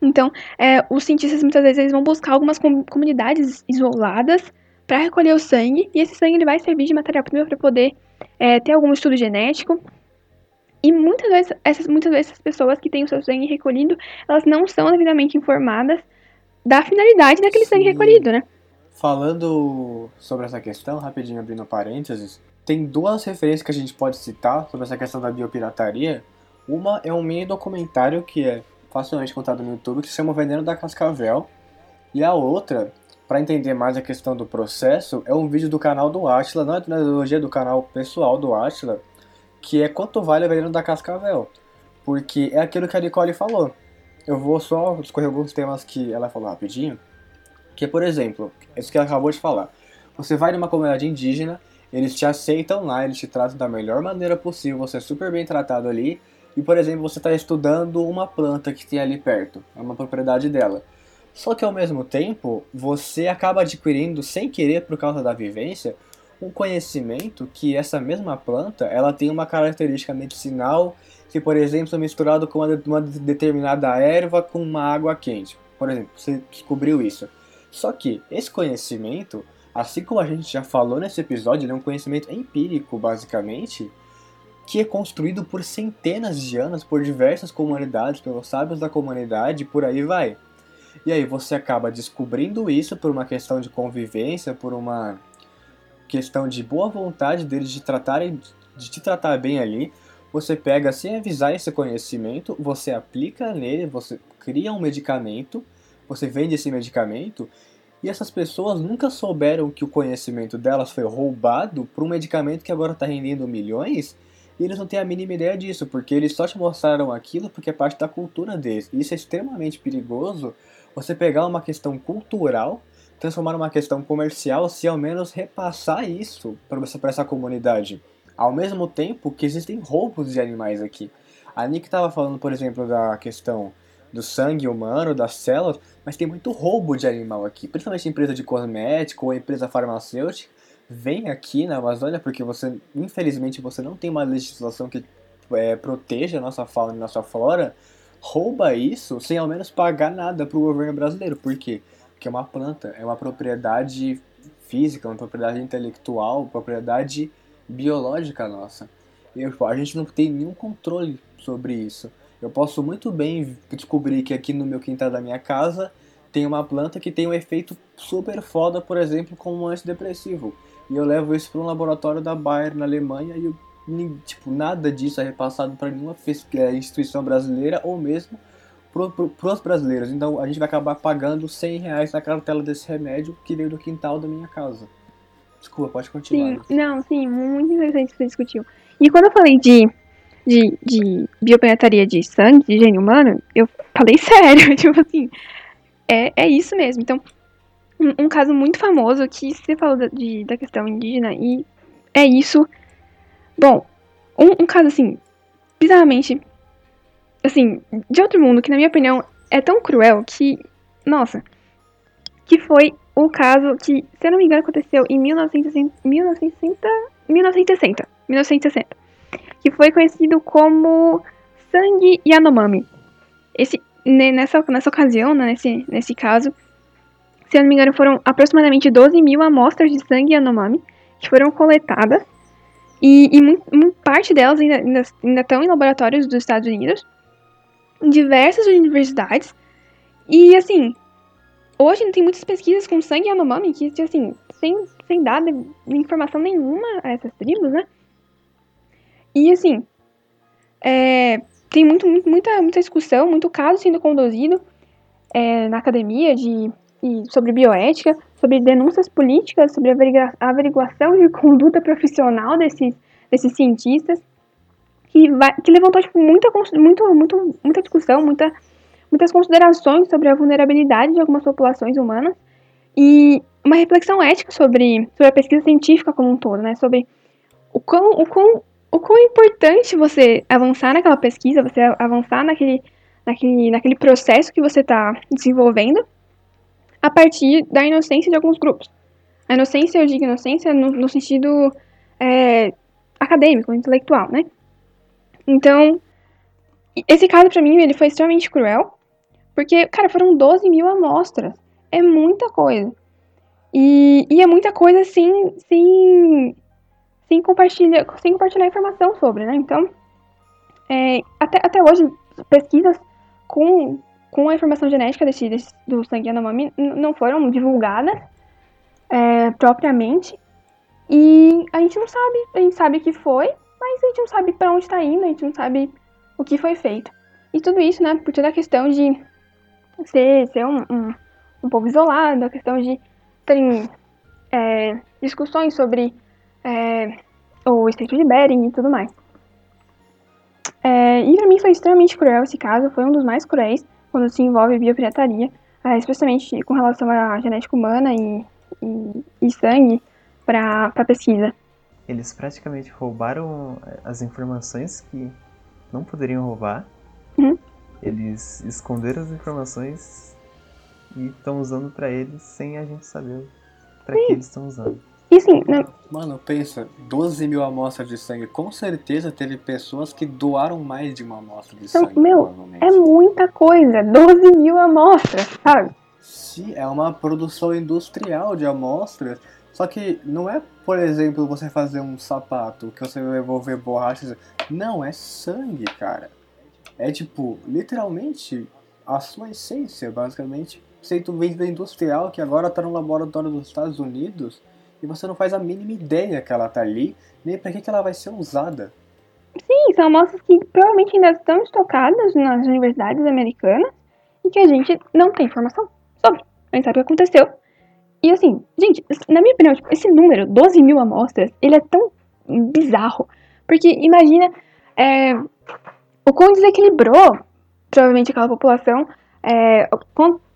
Então, é, os cientistas muitas vezes eles vão buscar algumas com- comunidades isoladas para recolher o sangue e esse sangue ele vai servir de matéria-prima para poder é, ter algum estudo genético e muitas vezes, essas, muitas vezes essas pessoas que têm o seu sangue recolhido, elas não são devidamente informadas da finalidade daquele sangue Sim. recolhido, né? Falando sobre essa questão, rapidinho abrindo parênteses, tem duas referências que a gente pode citar sobre essa questão da biopirataria. Uma é um mini documentário que é facilmente contado no YouTube que se chama Veneno da Cascavel. E a outra, para entender mais a questão do processo, é um vídeo do canal do Atila, não é da ideologia do canal pessoal do Atila, que é Quanto Vale o Veneno da Cascavel. Porque é aquilo que a Nicole falou. Eu vou só escorrer alguns temas que ela falou rapidinho. Que, por exemplo, isso que ela acabou de falar. Você vai numa comunidade indígena, eles te aceitam lá, eles te tratam da melhor maneira possível, você é super bem tratado ali. E, por exemplo, você está estudando uma planta que tem ali perto, é uma propriedade dela. Só que ao mesmo tempo, você acaba adquirindo, sem querer por causa da vivência, um conhecimento que essa mesma planta, ela tem uma característica medicinal que, por exemplo, é misturado com uma determinada erva com uma água quente. Por exemplo, você descobriu isso. Só que esse conhecimento, assim como a gente já falou nesse episódio, ele é um conhecimento empírico, basicamente, que é construído por centenas de anos, por diversas comunidades, pelos sábios da comunidade, por aí vai. E aí você acaba descobrindo isso por uma questão de convivência, por uma questão de boa vontade deles de tratarem, de te tratar bem ali. Você pega sem avisar esse conhecimento, você aplica nele, você cria um medicamento, você vende esse medicamento e essas pessoas nunca souberam que o conhecimento delas foi roubado por um medicamento que agora está rendendo milhões e eles não têm a mínima ideia disso, porque eles só te mostraram aquilo porque é parte da cultura deles. E isso é extremamente perigoso você pegar uma questão cultural, transformar numa questão comercial, se ao menos repassar isso para essa comunidade. Ao mesmo tempo que existem roubos de animais aqui. A Nick estava falando, por exemplo, da questão do sangue humano, das células, mas tem muito roubo de animal aqui, principalmente empresa de cosmético ou empresa farmacêutica. Vem aqui na Amazônia porque você, infelizmente, você não tem uma legislação que é, proteja a nossa fauna e nossa flora, rouba isso sem ao menos pagar nada para o governo brasileiro. Por quê? Porque é uma planta, é uma propriedade física, uma propriedade intelectual, propriedade biológica nossa. E a gente não tem nenhum controle sobre isso. Eu posso muito bem descobrir que aqui no meu quintal da minha casa tem uma planta que tem um efeito super foda, por exemplo, como um antidepressivo. E eu levo isso para um laboratório da Bayer na Alemanha e eu, tipo, nada disso é repassado para nenhuma instituição brasileira ou mesmo para os brasileiros. Então a gente vai acabar pagando 100 reais na cartela desse remédio que veio do quintal da minha casa. Desculpa, pode continuar. Sim, não, sim, muito interessante que você discutiu. E quando eu falei de, de, de biopirataria de sangue, de gene humano, eu falei sério, tipo assim, é, é isso mesmo. Então, um, um caso muito famoso que você falou da, de, da questão indígena e é isso. Bom, um, um caso assim, bizarramente, assim, de outro mundo, que na minha opinião é tão cruel que, nossa, que foi o caso que, se eu não me engano, aconteceu em 1960, 1960, 1960 1960, que foi conhecido como sangue Yanomami. Esse, nessa, nessa ocasião, né, nesse, nesse caso, se eu não me engano, foram aproximadamente 12 mil amostras de sangue Yanomami que foram coletadas e, e parte delas ainda, ainda, ainda estão em laboratórios dos Estados Unidos, em diversas universidades. E assim, hoje tem muitas pesquisas com sangue Yanomami que, assim, sem, sem dar informação nenhuma a essas tribos, né? E assim, é, tem muito, muita, muita discussão, muito caso sendo conduzido é, na academia de, sobre bioética, sobre denúncias políticas, sobre a averiguação de conduta profissional desses, desses cientistas, que, vai, que levantou tipo, muita, muito, muito, muita discussão, muita, muitas considerações sobre a vulnerabilidade de algumas populações humanas e uma reflexão ética sobre, sobre a pesquisa científica como um todo, né? Sobre o quão, o quão o quão importante você avançar naquela pesquisa, você avançar naquele, naquele, naquele processo que você está desenvolvendo a partir da inocência de alguns grupos. A inocência, eu digo inocência no, no sentido é, acadêmico, intelectual, né? Então, esse caso para mim ele foi extremamente cruel, porque, cara, foram 12 mil amostras. É muita coisa. E, e é muita coisa sem, sem sem compartilhar, sem compartilhar informação sobre, né? Então, é, até, até hoje, pesquisas com, com a informação genética desse, desse do sangue Yanomami não foram divulgadas é, propriamente. E a gente não sabe, a gente sabe que foi, mas a gente não sabe para onde está indo, a gente não sabe o que foi feito. E tudo isso, né, por toda a questão de ser, ser um, um, um povo isolado, a questão de terem é, discussões sobre é, o Estreito de Bering e tudo mais. É, e para mim foi extremamente cruel esse caso, foi um dos mais cruéis quando se envolve biopirataria, é, especialmente com relação à genética humana e, e, e sangue para pesquisa. Eles praticamente roubaram as informações que não poderiam roubar. Uhum. Eles esconderam as informações e estão usando para eles sem a gente saber para que eles estão usando. E assim, né? Mano, pensa, 12 mil amostras de sangue. Com certeza teve pessoas que doaram mais de uma amostra de então, sangue. Meu, é muita coisa. 12 mil amostras, sabe? Sim, é uma produção industrial de amostras. Só que não é, por exemplo, você fazer um sapato que você vai envolver borrachas. Não, é sangue, cara. É tipo, literalmente, a sua essência, basicamente, feito da industrial que agora tá no laboratório dos Estados Unidos e você não faz a mínima ideia que ela tá ali, nem para que, que ela vai ser usada. Sim, são amostras que provavelmente ainda estão estocadas nas universidades americanas e que a gente não tem informação sobre. A gente sabe o que aconteceu. E assim, gente, na minha opinião, tipo, esse número, 12 mil amostras, ele é tão bizarro. Porque imagina é, o quão desequilibrou provavelmente aquela população, é,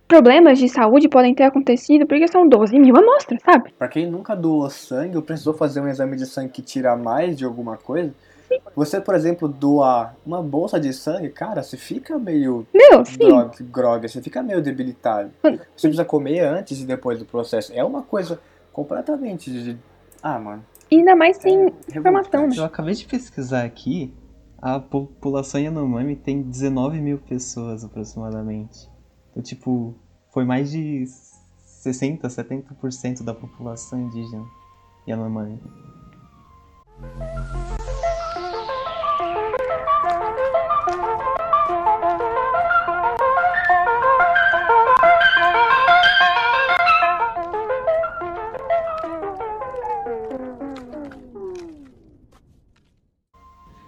problemas de saúde podem ter acontecido porque são 12 mil amostras, sabe? Pra quem nunca doou sangue ou precisou fazer um exame de sangue que tira mais de alguma coisa, sim. você, por exemplo, doar uma bolsa de sangue, cara, você fica meio Meu, grog, grog, você fica meio debilitado. Você precisa comer antes e depois do processo. É uma coisa completamente de... Ah, mano. E ainda mais sem é informação, né? Eu acabei de pesquisar aqui, a população Yanomami tem 19 mil pessoas aproximadamente. Então, tipo, foi mais de 60, 70% da população indígena Yanomami.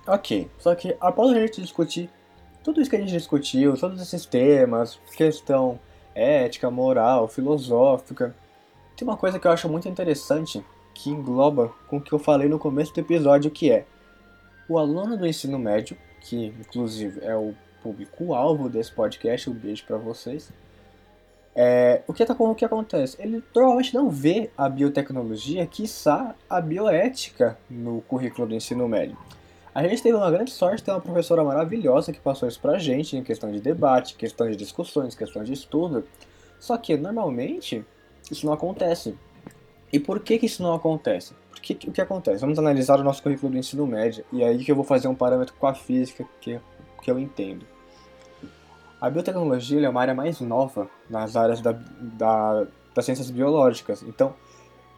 Ok, só que após a gente discutir tudo isso que a gente discutiu, todos esses temas, questão ética, moral, filosófica, tem uma coisa que eu acho muito interessante que engloba com o que eu falei no começo do episódio, que é o aluno do ensino médio, que inclusive é o público-alvo desse podcast, um beijo para vocês. É, o, que tá, o que acontece? Ele provavelmente não vê a biotecnologia, quiçá a bioética, no currículo do ensino médio. A gente teve uma grande sorte de ter uma professora maravilhosa que passou isso pra gente em questão de debate, questão de discussões, questão de estudo. Só que, normalmente, isso não acontece. E por que, que isso não acontece? Porque o que acontece? Vamos analisar o nosso currículo do ensino médio e aí que eu vou fazer um parâmetro com a física que, que eu entendo. A biotecnologia é uma área mais nova nas áreas da, da, das ciências biológicas. Então,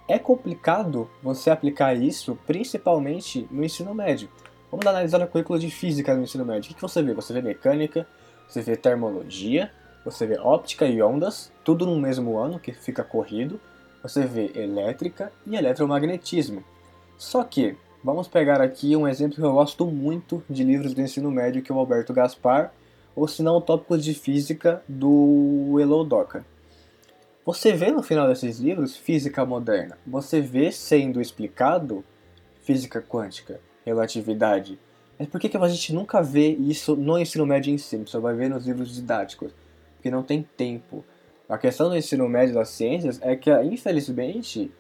é complicado você aplicar isso principalmente no ensino médio. Vamos analisar o currículo de física no ensino médio. O que você vê? Você vê mecânica, você vê termologia, você vê óptica e ondas, tudo no mesmo ano que fica corrido. Você vê elétrica e eletromagnetismo. Só que, vamos pegar aqui um exemplo que eu gosto muito de livros do ensino médio, que é o Alberto Gaspar, ou se não, Tópicos de Física do Elo Doca. Você vê no final desses livros física moderna, você vê sendo explicado física quântica, relatividade. Mas por que, que a gente nunca vê isso no ensino médio em si? Só vai ver nos livros didáticos, porque não tem tempo. A questão do ensino médio das ciências é que, infelizmente,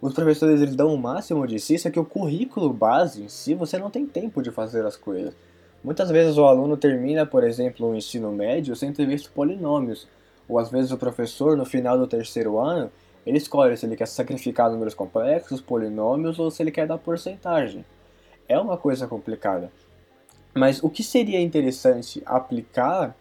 os professores eles dão o máximo de si, só que o currículo base em si, você não tem tempo de fazer as coisas. Muitas vezes o aluno termina, por exemplo, o ensino médio sem ter visto polinômios, ou às vezes o professor, no final do terceiro ano, ele escolhe se ele quer sacrificar números complexos, polinômios, ou se ele quer dar porcentagem. É uma coisa complicada. Mas o que seria interessante aplicar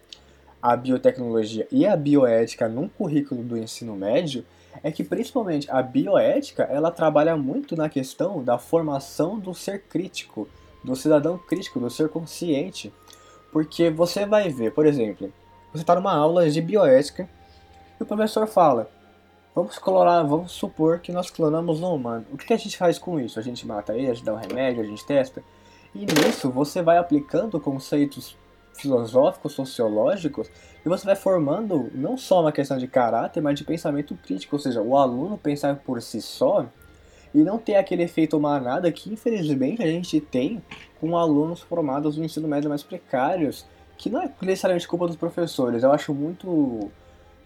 a biotecnologia e a bioética num currículo do ensino médio é que principalmente a bioética ela trabalha muito na questão da formação do ser crítico, do cidadão crítico, do ser consciente. Porque você vai ver, por exemplo, você está numa aula de bioética e o professor fala: Vamos clonar, vamos supor que nós clonamos um humano. O que a gente faz com isso? A gente mata ele, a gente dá um remédio, a gente testa. E nisso você vai aplicando conceitos filosóficos, sociológicos, e você vai formando não só uma questão de caráter, mas de pensamento crítico, ou seja, o aluno pensar por si só e não ter aquele efeito manada que infelizmente a gente tem com alunos formados no ensino médio mais precários, que não é necessariamente culpa dos professores. Eu acho muito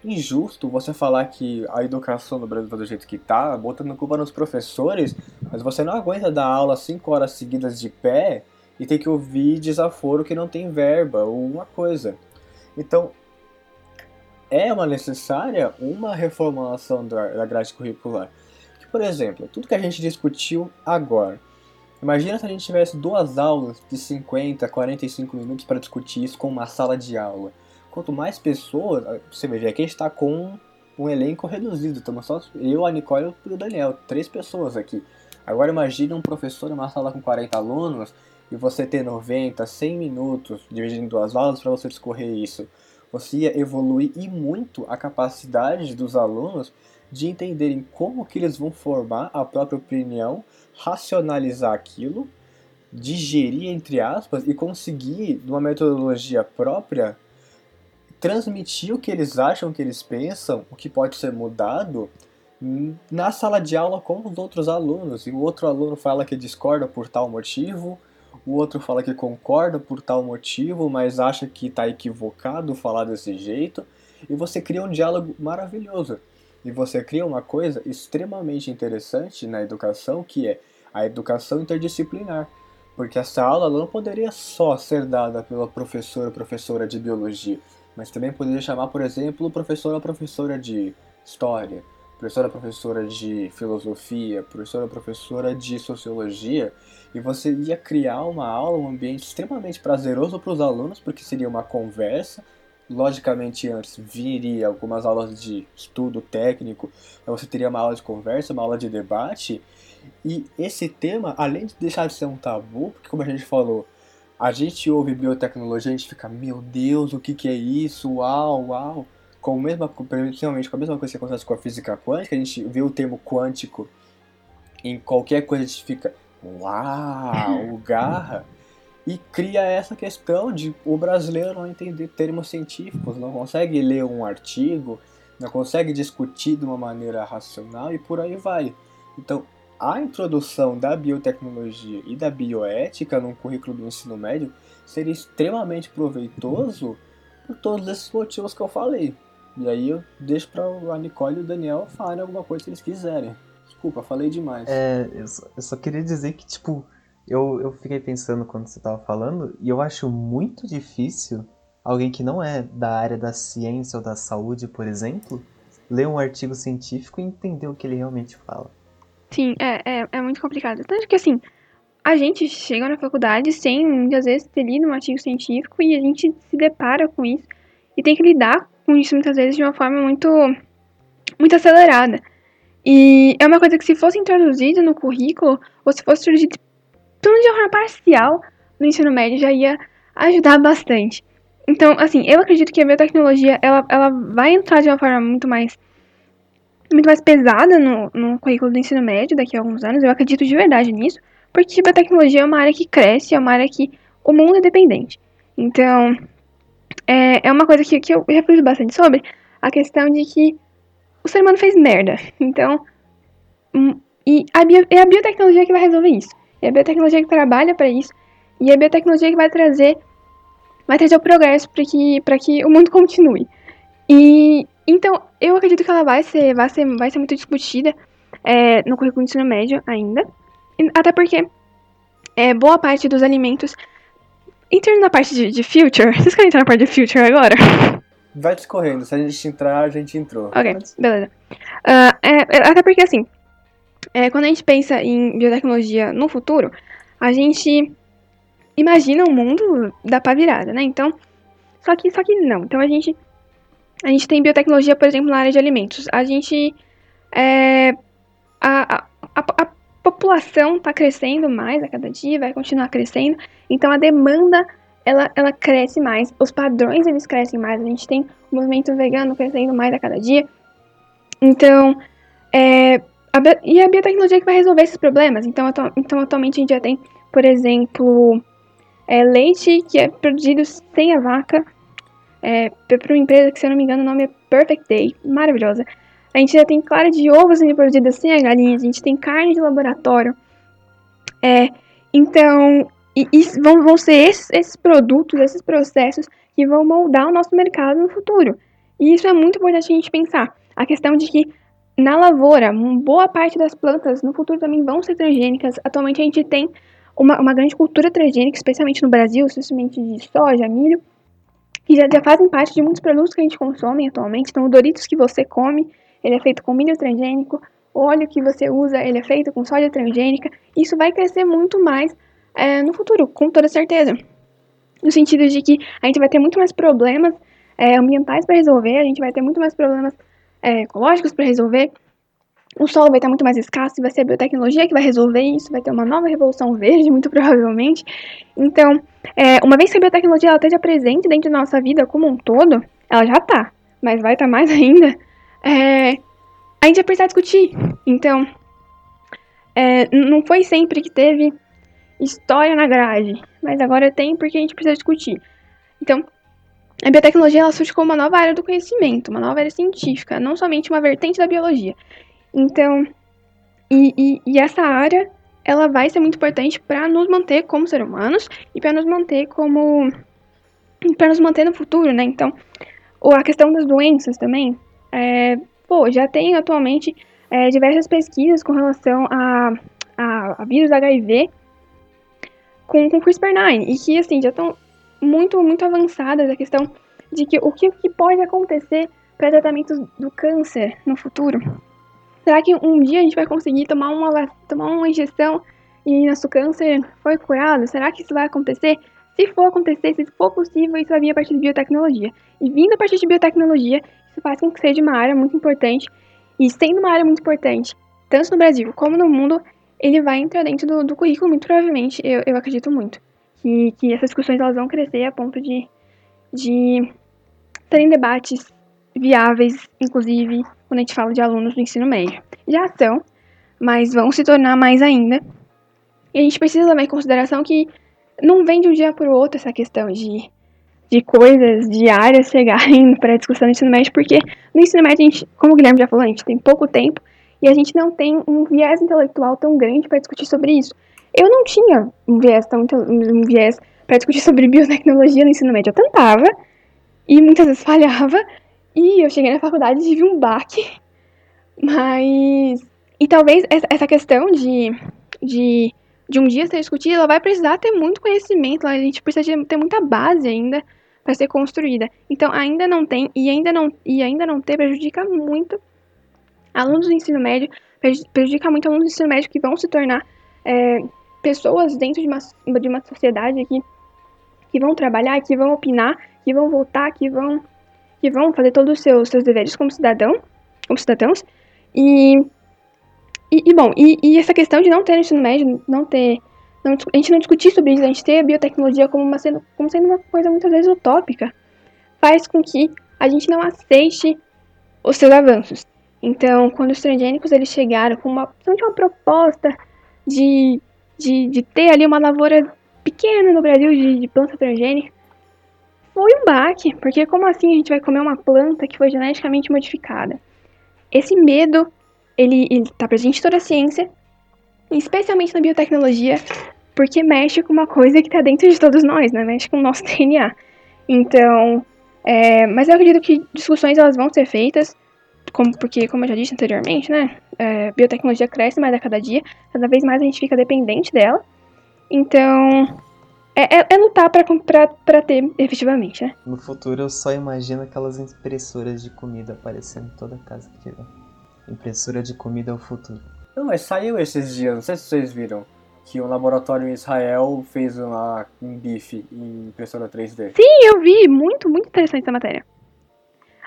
injusto você falar que a educação no Brasil tá do jeito que tá, botando culpa nos professores, mas você não aguenta dar aula 5 horas seguidas de pé e ter que ouvir desaforo que não tem verba ou uma coisa. Então, é uma necessária uma reformulação da grade curricular. Que, por exemplo, tudo que a gente discutiu agora, imagina se a gente tivesse duas aulas de 50, 45 minutos para discutir isso com uma sala de aula. Quanto mais pessoas, você vê, aqui a gente está com um elenco reduzido, estamos só eu, a Nicole e o Daniel, três pessoas aqui. Agora imagine um professor em uma sala com 40 alunos e você ter 90, 100 minutos dividindo em duas aulas para você discorrer isso, você ia evoluir e muito a capacidade dos alunos de entenderem como que eles vão formar a própria opinião, racionalizar aquilo, digerir entre aspas e conseguir, numa metodologia própria, transmitir o que eles acham, o que eles pensam, o que pode ser mudado na sala de aula com os outros alunos. E o outro aluno fala que discorda por tal motivo, o outro fala que concorda por tal motivo, mas acha que está equivocado falar desse jeito, e você cria um diálogo maravilhoso. E você cria uma coisa extremamente interessante na educação, que é a educação interdisciplinar. Porque essa aula não poderia só ser dada pela professora ou professora de biologia, mas também poderia chamar, por exemplo, professor ou professora de história, professora professora de filosofia, professora professora de sociologia, e você ia criar uma aula, um ambiente extremamente prazeroso para os alunos, porque seria uma conversa. Logicamente, antes viria algumas aulas de estudo técnico, você teria uma aula de conversa, uma aula de debate, e esse tema, além de deixar de ser um tabu, porque como a gente falou, a gente ouve biotecnologia, a gente fica, meu Deus, o que, que é isso? Uau, uau com a mesma, principalmente com a mesma coisa que acontece com a física quântica, a gente vê o termo quântico em qualquer coisa, a gente fica, uau, garra, e cria essa questão de o brasileiro não entender termos científicos, não consegue ler um artigo, não consegue discutir de uma maneira racional e por aí vai. Então, a introdução da biotecnologia e da bioética no currículo do ensino médio seria extremamente proveitoso por todos esses motivos que eu falei. E aí eu deixo para a Nicole e o Daniel falarem alguma coisa se eles quiserem. Desculpa, falei demais. É, eu só, eu só queria dizer que, tipo, eu, eu fiquei pensando quando você tava falando, e eu acho muito difícil alguém que não é da área da ciência ou da saúde, por exemplo, ler um artigo científico e entender o que ele realmente fala. Sim, é, é, é muito complicado. Tanto que, assim, a gente chega na faculdade sem, muitas vezes, ter lido um artigo científico e a gente se depara com isso e tem que lidar com isso, muitas vezes, de uma forma muito, muito acelerada. E é uma coisa que, se fosse introduzida no currículo, ou se fosse introduzida pelo menos de forma parcial no ensino médio, já ia ajudar bastante. Então, assim, eu acredito que a biotecnologia, ela, ela vai entrar de uma forma muito mais muito mais pesada no, no currículo do ensino médio daqui a alguns anos, eu acredito de verdade nisso, porque a tecnologia é uma área que cresce, é uma área que o mundo é dependente. Então, é, é uma coisa que, que eu reflito bastante sobre, a questão de que o ser humano fez merda. Então, hum, e a bio, é a biotecnologia que vai resolver isso. É a biotecnologia que trabalha para isso. E é a biotecnologia que vai trazer vai trazer o progresso para que, que o mundo continue. E então, eu acredito que ela vai ser, vai ser, vai ser muito discutida é, no currículo do ensino médio ainda. Até porque é, boa parte dos alimentos. Entrando na parte de, de future, vocês querem entrar na parte de future agora? Vai discorrendo, se a gente entrar, a gente entrou. Ok, beleza. Uh, é, até porque assim, é, quando a gente pensa em biotecnologia no futuro, a gente imagina um mundo da pá virada, né? Então, só que, só que não. Então a gente a gente tem biotecnologia, por exemplo, na área de alimentos. A gente. É, a, a, a, população está crescendo mais a cada dia, vai continuar crescendo. Então a demanda ela, ela cresce mais, os padrões eles crescem mais. A gente tem o movimento vegano crescendo mais a cada dia. Então, é, a, e a biotecnologia que vai resolver esses problemas. Então, então atualmente a gente já tem, por exemplo, é, leite que é produzido sem a vaca, é, para uma empresa que, se eu não me engano, o nome é Perfect Day, maravilhosa. A gente já tem clara de ovos sendo produzida sem a galinha, a gente tem carne de laboratório. É, então, e, e vão, vão ser esses, esses produtos, esses processos que vão moldar o nosso mercado no futuro. E isso é muito importante a gente pensar. A questão de que na lavoura, boa parte das plantas no futuro também vão ser transgênicas. Atualmente a gente tem uma, uma grande cultura transgênica, especialmente no Brasil, especialmente de soja, milho que já, já fazem parte de muitos produtos que a gente consome atualmente. Então, o Doritos que você come, ele é feito com milho transgênico, o óleo que você usa, ele é feito com soja transgênica. Isso vai crescer muito mais é, no futuro, com toda certeza. No sentido de que a gente vai ter muito mais problemas é, ambientais para resolver, a gente vai ter muito mais problemas é, ecológicos para resolver, o solo vai estar muito mais escasso e vai ser a biotecnologia que vai resolver isso, vai ter uma nova revolução verde, muito provavelmente. Então, é, uma vez que a biotecnologia ela esteja presente dentro da nossa vida como um todo, ela já está, mas vai estar mais ainda, é, a gente vai precisar discutir. Então, é, não foi sempre que teve história na grade, mas agora tem porque a gente precisa discutir. Então, a biotecnologia ela surge como uma nova área do conhecimento, uma nova área científica, não somente uma vertente da biologia. Então, e, e, e essa área, ela vai ser muito importante para nos manter como seres humanos e para nos manter como. para nos manter no futuro, né? Então, ou a questão das doenças também. É, pô, já tem atualmente é, diversas pesquisas com relação a, a, a vírus HIV com, com CRISPR-9 e que, assim, já estão muito, muito avançadas a questão de que o que, que pode acontecer para tratamentos do câncer no futuro. Será que um dia a gente vai conseguir tomar uma, tomar uma injeção e nosso câncer foi curado? Será que isso vai acontecer? Se for acontecer, se for possível, isso vai vir a partir de biotecnologia. E vindo a partir de biotecnologia, isso faz com que seja uma área muito importante. E sendo uma área muito importante, tanto no Brasil como no mundo, ele vai entrar dentro do, do currículo, muito provavelmente, eu, eu acredito muito. Que, que essas discussões elas vão crescer a ponto de, de terem debates viáveis, inclusive quando a gente fala de alunos do ensino médio. Já são, mas vão se tornar mais ainda. E a gente precisa levar em consideração que não vem de um dia para o outro essa questão de, de coisas diárias chegarem para a discussão do ensino médio, porque no ensino médio, a gente, como o Guilherme já falou, a gente tem pouco tempo e a gente não tem um viés intelectual tão grande para discutir sobre isso. Eu não tinha um viés tão um viés para discutir sobre biotecnologia no ensino médio. Eu tentava e muitas vezes falhava, e eu cheguei na faculdade e tive um baque. Mas. E talvez essa questão de, de, de um dia ser discutida, ela vai precisar ter muito conhecimento, a gente precisa ter muita base ainda para ser construída. Então ainda não tem, e ainda não, e ainda não ter prejudica muito alunos do ensino médio prejudica muito alunos do ensino médio que vão se tornar é, pessoas dentro de uma, de uma sociedade que, que vão trabalhar, que vão opinar, que vão votar, que vão, que vão fazer todos os seus, seus deveres como cidadão, como cidadãos. E, e, e bom, e, e, essa questão de não ter ensino médio, não ter. Não, a gente não discutir sobre isso, a gente ter a biotecnologia como, uma, sendo, como sendo uma coisa muitas vezes utópica, faz com que a gente não aceite os seus avanços. Então, quando os transgênicos eles chegaram com uma, uma proposta de, de, de ter ali uma lavoura pequena no Brasil de, de planta transgênica, foi um baque, porque como assim a gente vai comer uma planta que foi geneticamente modificada? Esse medo, ele está presente em toda a ciência, especialmente na biotecnologia, porque mexe com uma coisa que está dentro de todos nós, né? Mexe com o nosso DNA. Então, é, mas eu acredito que discussões elas vão ser feitas, como, porque, como eu já disse anteriormente, né? É, biotecnologia cresce mais a cada dia, cada vez mais a gente fica dependente dela. Então, é, é, é lutar para ter efetivamente, né? No futuro eu só imagino aquelas impressoras de comida aparecendo em toda casa que tiver. Impressora de comida é o futuro. Não, mas saiu esses dias, não sei se vocês viram, que um laboratório em Israel fez uma, um bife em impressora 3D. Sim, eu vi, muito, muito interessante essa matéria.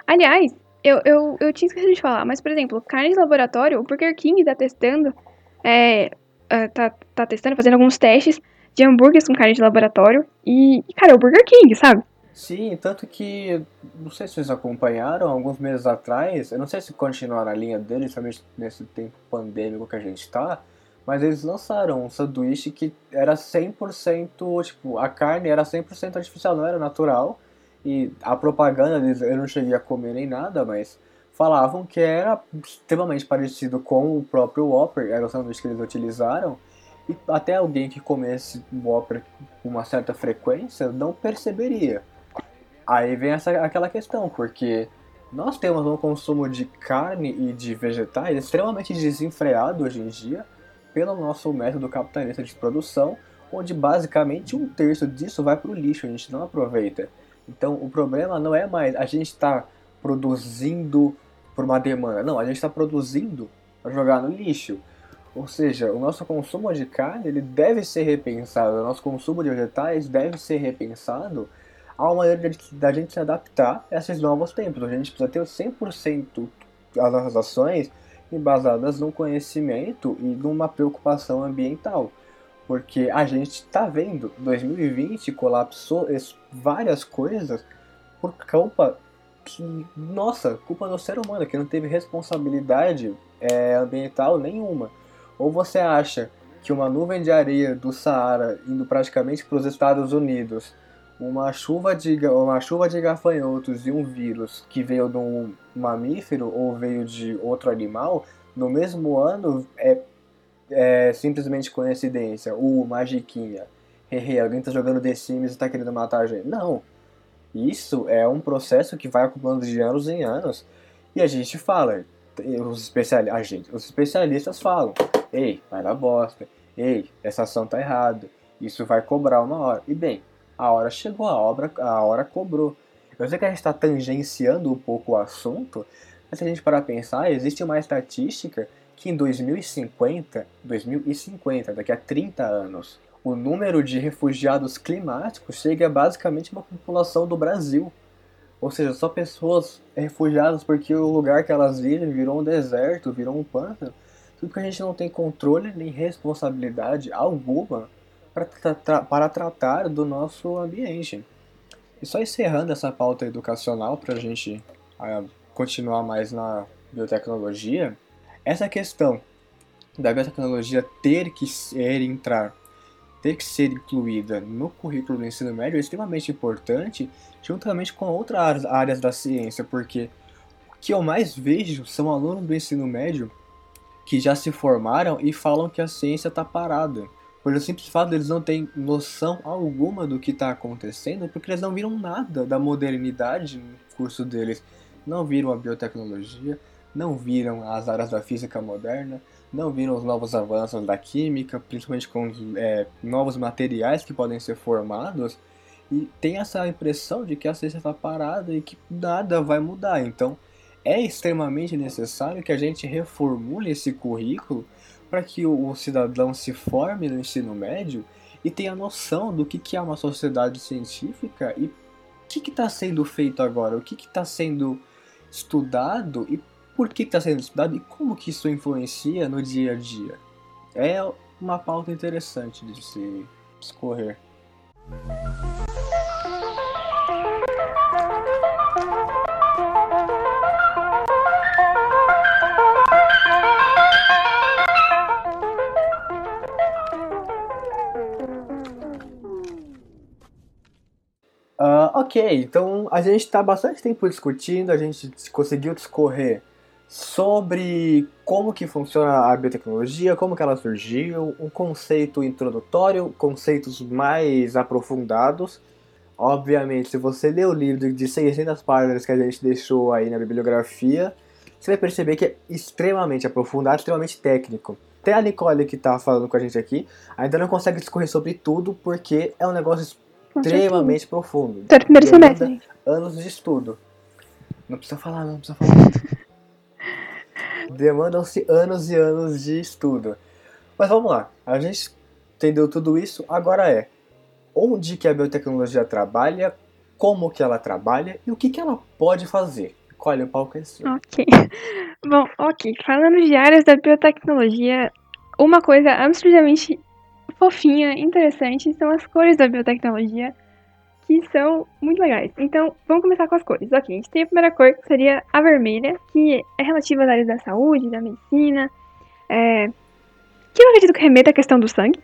Aliás, eu, eu, eu tinha esquecido de falar, mas por exemplo, carne de laboratório, o Burger King tá testando, é, é tá, tá testando, fazendo alguns testes de hambúrgueres com carne de laboratório. E, cara, é o Burger King, sabe? Sim, tanto que, não sei se vocês acompanharam, alguns meses atrás, eu não sei se continuaram a linha deles, principalmente nesse tempo pandêmico que a gente tá, mas eles lançaram um sanduíche que era 100%, tipo, a carne era 100% artificial, não era natural, e a propaganda deles, eu não cheguei a comer nem nada, mas falavam que era extremamente parecido com o próprio Whopper, era o sanduíche que eles utilizaram, e até alguém que comesse Whopper com uma certa frequência não perceberia. Aí vem essa, aquela questão, porque nós temos um consumo de carne e de vegetais extremamente desenfreado hoje em dia pelo nosso método capitalista de produção, onde basicamente um terço disso vai para o lixo, a gente não aproveita. Então o problema não é mais a gente estar tá produzindo por uma demanda, não, a gente está produzindo para jogar no lixo. Ou seja, o nosso consumo de carne ele deve ser repensado, o nosso consumo de vegetais deve ser repensado a maneira da gente se adaptar a esses novos tempos. A gente precisa ter 100% das nossas ações embasadas num conhecimento e numa preocupação ambiental. Porque a gente está vendo, 2020 colapsou várias coisas por culpa que, nossa, culpa do ser humano, que não teve responsabilidade é, ambiental nenhuma. Ou você acha que uma nuvem de areia do Saara indo praticamente para os Estados Unidos, uma chuva, de, uma chuva de gafanhotos e um vírus que veio de um mamífero ou veio de outro animal, no mesmo ano é, é simplesmente coincidência. O uh, magiquinha. Hehe, alguém está jogando The Sims e está querendo matar a gente. Não. Isso é um processo que vai acumulando de anos em anos. E a gente fala, os, especiali a gente, os especialistas falam, ei, vai na bosta, ei, essa ação tá errada, isso vai cobrar uma hora. E bem, a hora chegou, a, obra, a hora cobrou. Eu sei que a gente está tangenciando um pouco o assunto, mas se a gente parar a pensar, existe uma estatística que em 2050, 2050, daqui a 30 anos, o número de refugiados climáticos chega a basicamente uma população do Brasil. Ou seja, só pessoas refugiadas porque o lugar que elas vivem virou um deserto, virou um pântano. Porque a gente não tem controle nem responsabilidade alguma para, tra para tratar do nosso ambiente. E só encerrando essa pauta educacional para a gente uh, continuar mais na biotecnologia, essa questão da biotecnologia ter que ser entrar ter que ser incluída no currículo do ensino médio é extremamente importante, juntamente com outras áreas da ciência, porque o que eu mais vejo são alunos do ensino médio que já se formaram e falam que a ciência está parada. Por simples fato de eles não terem noção alguma do que está acontecendo, porque eles não viram nada da modernidade no curso deles. Não viram a biotecnologia, não viram as áreas da física moderna, não viram os novos avanços da química, principalmente com é, novos materiais que podem ser formados, e tem essa impressão de que a ciência está parada e que nada vai mudar. Então, é extremamente necessário que a gente reformule esse currículo para que o cidadão se forme no ensino médio e tenha noção do que, é uma sociedade científica e o que está sendo feito agora, o que está sendo estudado e por que está sendo estudado e como que isso influencia no dia a dia. É uma pauta interessante de se escorrer. Ok, então a gente está bastante tempo discutindo, a gente conseguiu discorrer sobre como que funciona a biotecnologia, como que ela surgiu, um conceito introdutório, conceitos mais aprofundados. Obviamente, se você ler o livro de 600 páginas que a gente deixou aí na bibliografia, você vai perceber que é extremamente aprofundado, extremamente técnico. Até a Nicole que está falando com a gente aqui ainda não consegue discorrer sobre tudo porque é um negócio extremamente profundo. Tá primeiro semestre. Anos de estudo. Não precisa falar, não precisa falar. Demandam-se anos e anos de estudo. Mas vamos lá. A gente entendeu tudo isso. Agora é onde que a biotecnologia trabalha, como que ela trabalha e o que que ela pode fazer. Olha, o palco é seu. Ok. Bom, ok. Falando de áreas da biotecnologia, uma coisa absolutamente fofinha, interessante, são as cores da biotecnologia, que são muito legais. Então, vamos começar com as cores. Ok, a gente tem a primeira cor, que seria a vermelha, que é relativa às áreas da saúde, da medicina, é... que eu acredito que remeta à questão do sangue.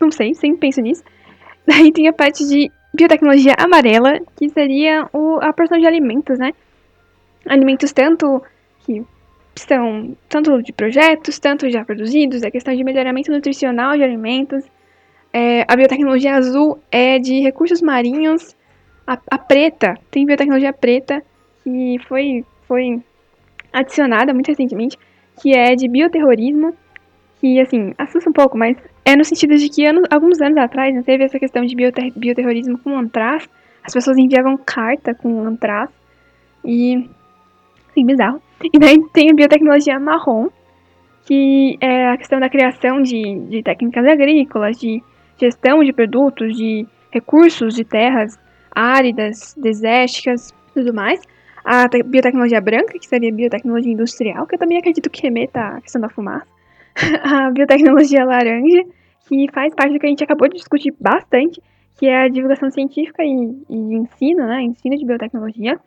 Não sei, sempre penso nisso. Daí tem a parte de biotecnologia amarela, que seria o, a porção de alimentos, né? Alimentos tanto que são tanto de projetos, tanto já produzidos, a questão de melhoramento nutricional de alimentos, é, a biotecnologia azul é de recursos marinhos. A, a, preta, tem biotecnologia preta, que foi, foi adicionada muito recentemente, que é de bioterrorismo, que, assim, assusta um pouco, mas é no sentido de que anos, alguns anos atrás né, teve essa questão de bioter, bioterrorismo com antraz, as pessoas enviavam carta com antraz, e... Sim, bizarro. E daí tem a biotecnologia marrom, que é a questão da criação de, de técnicas agrícolas, de gestão de produtos, de recursos de terras áridas, desérticas, tudo mais. A biotecnologia branca, que seria biotecnologia industrial, que eu também acredito que remeta à questão da fumaça. a biotecnologia laranja, que faz parte do que a gente acabou de discutir bastante, que é a divulgação científica e, e ensino, né? Ensino de biotecnologia.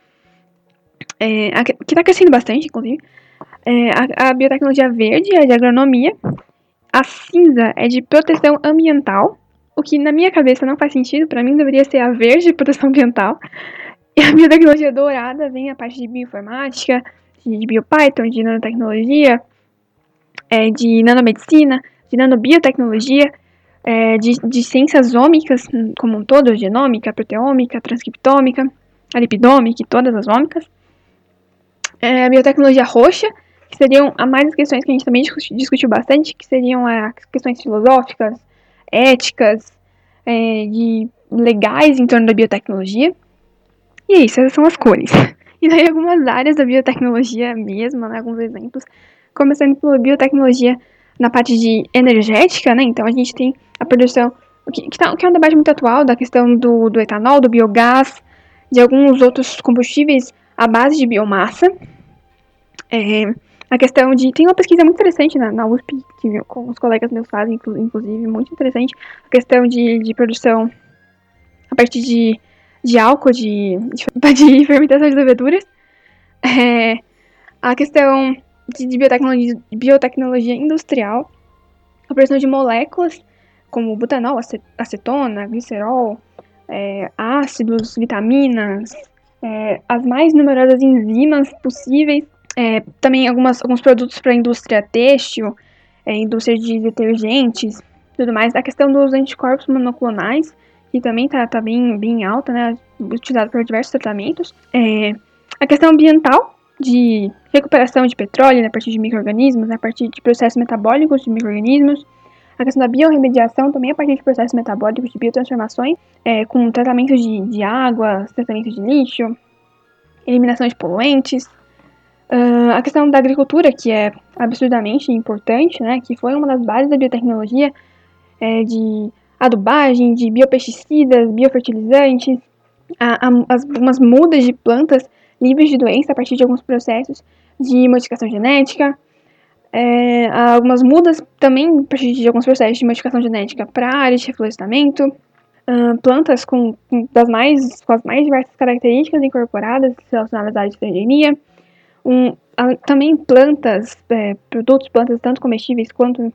É, a, que está crescendo bastante, inclusive. É, a, a biotecnologia verde é de agronomia, a cinza é de proteção ambiental, o que na minha cabeça não faz sentido, para mim deveria ser a verde de proteção ambiental. E a biotecnologia dourada vem a parte de bioinformática, de biopython, de nanotecnologia, é, de nanomedicina, de nanobiotecnologia, é, de, de ciências ômicas como um todo, genômica, proteômica, transcriptômica, a lipidômica e todas as ômicas. É, a biotecnologia roxa, que seriam a mais as questões que a gente também discutiu bastante, que seriam as questões filosóficas, éticas, é, de legais em torno da biotecnologia. E é isso, essas são as cores. E daí algumas áreas da biotecnologia mesmo, né, alguns exemplos, começando pela biotecnologia na parte de energética, né, então a gente tem a produção, que, que, tá, que é um debate muito atual, da questão do, do etanol, do biogás, de alguns outros combustíveis à base de biomassa, é, a questão de. Tem uma pesquisa muito interessante na, na USP, que com os colegas meus fazem, inclusive, muito interessante. A questão de, de produção a partir de, de álcool, de, de, de fermentação de leveduras. É, a questão de, de biotecnologia, biotecnologia industrial, a produção de moléculas como butanol, acetona, glicerol, é, ácidos, vitaminas, é, as mais numerosas enzimas possíveis é, também algumas, alguns produtos para a indústria têxtil, é, indústria de detergentes, tudo mais. A questão dos anticorpos monoclonais, que também está tá bem, bem alta, né, utilizado por diversos tratamentos. É, a questão ambiental, de recuperação de petróleo né, a partir de micro-organismos, né, a partir de processos metabólicos de micro-organismos. A questão da biorremediação também a partir de processos metabólicos de biotransformações, é, com tratamento de, de água, tratamento de lixo, eliminação de poluentes, Uh, a questão da agricultura, que é absurdamente importante, né, que foi uma das bases da biotecnologia, é, de adubagem, de biopesticidas, biofertilizantes, a, a, as, umas mudas de plantas livres de doença a partir de alguns processos de modificação genética, é, algumas mudas também a partir de alguns processos de modificação genética para áreas de reflorestamento, uh, plantas com, com, das mais, com as mais diversas características incorporadas relacionadas à área de transgenia, um, a, também plantas, é, produtos, plantas tanto comestíveis quanto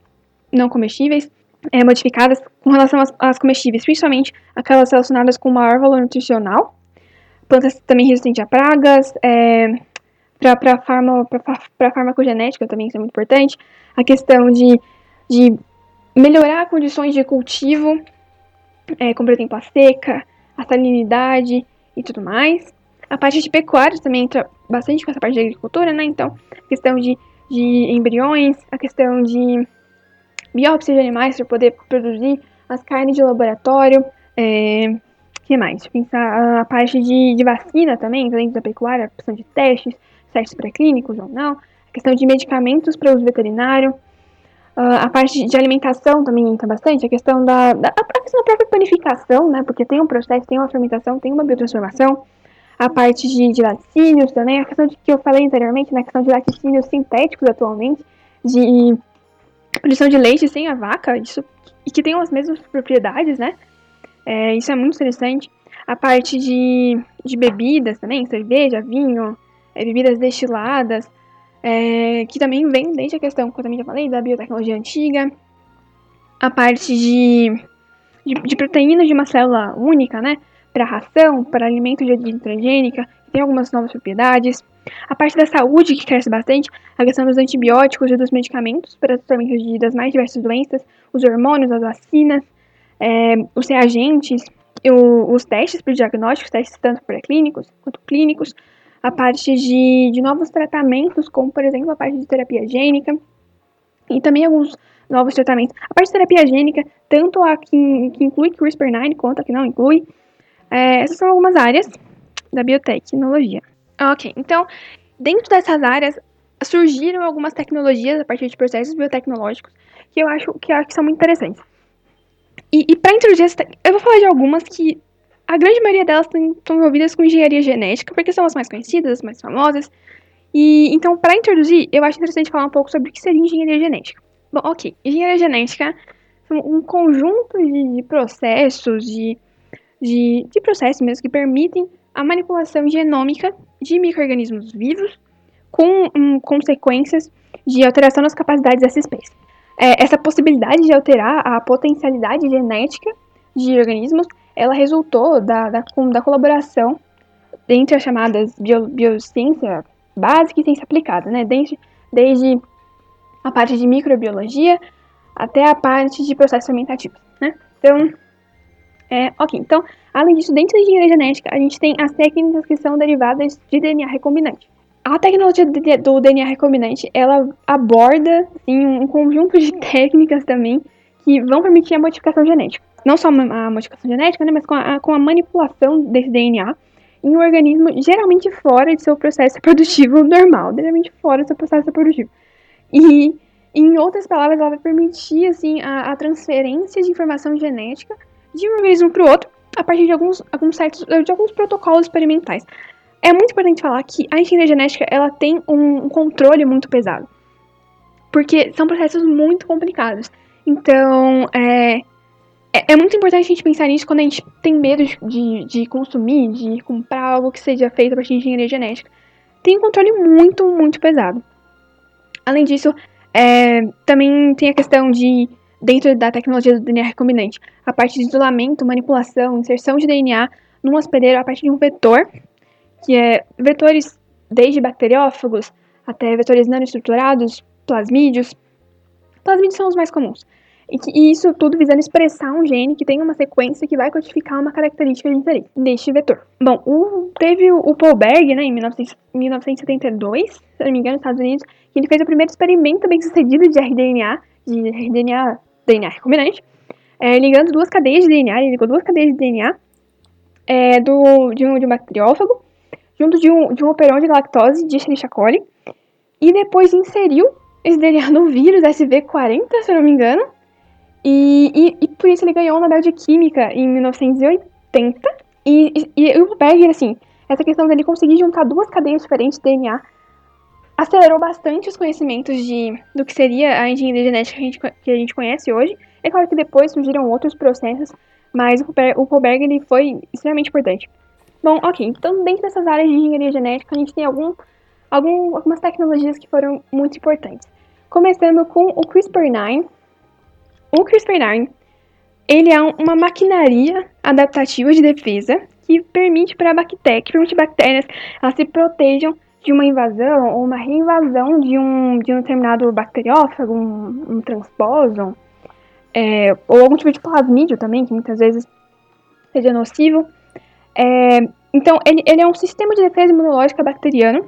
não comestíveis, é, modificadas com relação às, às, comestíveis, principalmente aquelas relacionadas com maior valor nutricional, plantas também resistentes a pragas, é, para farma, farmacogenética também, isso é muito importante, a questão de, de melhorar condições de cultivo, é, como por exemplo a seca, a salinidade e tudo mais. A parte de pecuária também entra bastante com essa parte de agricultura, né? Então, questão de, de embriões, a questão de biópsia de animais para poder produzir as carnes de laboratório. É, que mais? Pensar a parte de, de vacina também, dentro da pecuária, a questão de testes, testes pré-clínicos ou não, a questão de medicamentos para uso veterinário, a parte de alimentação também entra bastante, a questão da, da, a questão da própria panificação, né? Porque tem um processo, tem uma fermentação, tem uma biotransformação. A parte de, de laticínios também, a questão de, que eu falei anteriormente, né? A questão de laticínios sintéticos atualmente, de produção de leite sem a vaca, isso, e que tem as mesmas propriedades, né? É, isso é muito interessante. A parte de, de bebidas também, cerveja, vinho, é, bebidas destiladas, é, que também vem desde a questão que eu também já falei, da biotecnologia antiga, a parte de, de, de proteínas de uma célula única, né? Para ração, para alimento de origem transgênica, que tem algumas novas propriedades. A parte da saúde, que cresce bastante, a questão dos antibióticos e dos medicamentos para tratamento de, das mais diversas doenças, os hormônios, as vacinas, é, os reagentes, o, os testes para o diagnóstico, testes tanto pré-clínicos quanto clínicos, a parte de, de novos tratamentos, como por exemplo a parte de terapia gênica, e também alguns novos tratamentos. A parte de terapia gênica, tanto a que, que inclui CRISPR-9 quanto a que não inclui, é, essas são algumas áreas da biotecnologia. Ok, então, dentro dessas áreas, surgiram algumas tecnologias a partir de processos biotecnológicos que eu acho que, eu acho que são muito interessantes. E, e para introduzir eu vou falar de algumas que a grande maioria delas estão envolvidas com engenharia genética, porque são as mais conhecidas, as mais famosas. E então, para introduzir, eu acho interessante falar um pouco sobre o que seria engenharia genética. Bom, ok. Engenharia genética são um conjunto de processos, de, de, de processos mesmo, que permitem a manipulação genômica de micro-organismos vivos com um, consequências de alteração nas capacidades dessa espécie. É, essa possibilidade de alterar a potencialidade genética de organismos ela resultou da, da, da colaboração entre as chamadas bio, biociência básica e ciência aplicada, né? Desde, desde a parte de microbiologia até a parte de processos fermentativos, né? Então, é, ok. Então, além disso, dentro da engenharia genética, a gente tem as técnicas que são derivadas de DNA recombinante. A tecnologia do DNA recombinante, ela aborda assim, um conjunto de técnicas também que vão permitir a modificação genética não só a modificação genética, né, mas com a, com a manipulação desse DNA em um organismo geralmente fora de seu processo reprodutivo normal, geralmente fora do seu processo reprodutivo. E, em outras palavras, ela vai permitir assim, a, a transferência de informação genética de um organismo para o outro a partir de alguns, alguns certos, de alguns protocolos experimentais. É muito importante falar que a engenharia genética ela tem um, um controle muito pesado, porque são processos muito complicados. Então, é, é, é, muito importante a gente pensar nisso quando a gente tem medo de, de consumir, de comprar algo que seja feito a partir de engenharia genética. Tem um controle muito, muito pesado. Além disso, é, também tem a questão de, dentro da tecnologia do DNA recombinante, a parte de isolamento, manipulação, inserção de DNA num hospedeiro a partir de um vetor, que é vetores desde bacteriófagos até vetores nanoestruturados, plasmídeos. Plasmídeos são os mais comuns. E, que, e isso tudo visando expressar um gene que tem uma sequência que vai codificar uma característica deste vetor. Bom, o, teve o, o Paul Berg, né, em 19, 1972, se não me engano, nos Estados Unidos, que ele fez o primeiro experimento bem sucedido de RDNA, de RDNA, DNA recombinante, é, ligando duas cadeias de DNA, ele ligou duas cadeias de DNA é, do, de, um, de um bacteriófago, junto de um, de um operão de lactose de Escherichia coli, e depois inseriu esse DNA no vírus SV40, se eu não me engano, e, e, e por isso ele ganhou o Nobel de Química em 1980. E, e, e o Berger, assim, essa questão dele conseguir juntar duas cadeias diferentes de DNA acelerou bastante os conhecimentos de, do que seria a engenharia genética que a, gente, que a gente conhece hoje. É claro que depois surgiram outros processos, mas o, o Kohlberg ele foi extremamente importante. Bom, ok, então dentro dessas áreas de engenharia genética a gente tem algum, algum, algumas tecnologias que foram muito importantes. Começando com o CRISPR-9. O CRISPR-9 ele é uma maquinaria adaptativa de defesa que permite para bactérias, que permite bactérias elas se protejam de uma invasão ou uma reinvasão de um, de um determinado bacteriófago, um, um transposon, é, ou algum tipo de plasmídio também, que muitas vezes seja nocivo. É, então, ele, ele é um sistema de defesa imunológica bacteriano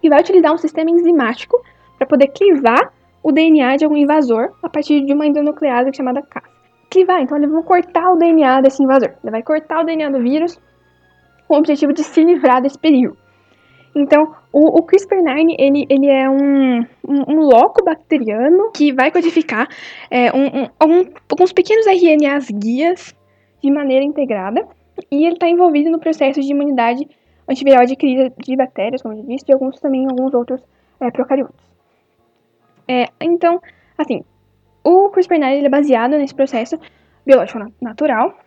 que vai utilizar um sistema enzimático para poder clivar o DNA de algum invasor a partir de uma endonuclease chamada Cas. Clivar, então eles vão cortar o DNA desse invasor. Ele vai cortar o DNA do vírus com o objetivo de se livrar desse perigo. Então, o, o CRISPR-9, ele, ele é um, um, um, loco bacteriano que vai codificar é, um, alguns pequenos RNAs guias de maneira integrada. E ele está envolvido no processo de imunidade antiviral de crise de bactérias, como eu disse, e alguns também alguns outros é, procariotos. É, então, assim, o CRISPR-9 é baseado nesse processo biológico natural.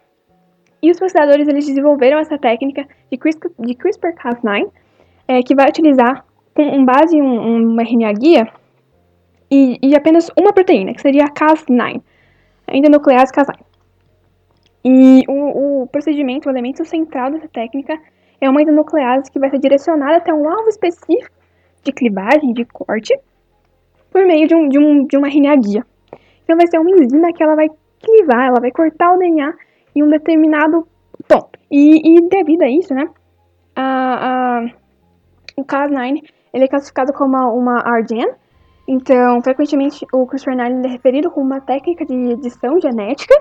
E os pesquisadores eles desenvolveram essa técnica de CRISPR-Cas9 é, que vai utilizar com base em um, um RNA guia e, e, apenas uma proteína, que seria a Cas9, ainda nuclease Cas9. E o, o, procedimento, o elemento central dessa técnica é uma endonuclease que vai ser direcionada até um alvo específico de clivagem, de corte, por meio de, um, de, um, de uma RNA guia. Então vai ser uma enzima que ela vai clivar, ela vai cortar o DNA em um determinado ponto. E, e devido a isso, né, a, a o Cas9 ele é classificado como uma, uma RGen, então frequentemente o CRISPR-9 é referido como uma técnica de edição genética,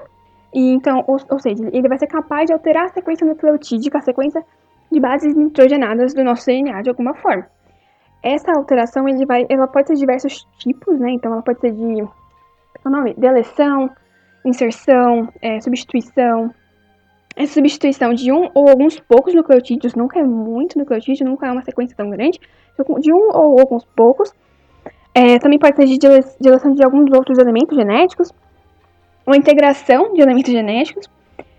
e então, ou, ou, seja, ele vai ser capaz de alterar a sequência nucleotídica, a sequência de bases nitrogenadas do nosso DNA de alguma forma. Essa alteração ele vai, ela pode ser de diversos tipos, né? Então ela pode ser de, é o nome? Deleção, inserção, é, substituição, essa substituição de um ou alguns poucos nucleotídeos, nunca é muito nucleotídeo, nunca é uma sequência tão grande, então, de um ou alguns poucos. É, também pode ser de deleção de alguns outros elementos genéticos, ou integração de elementos genéticos,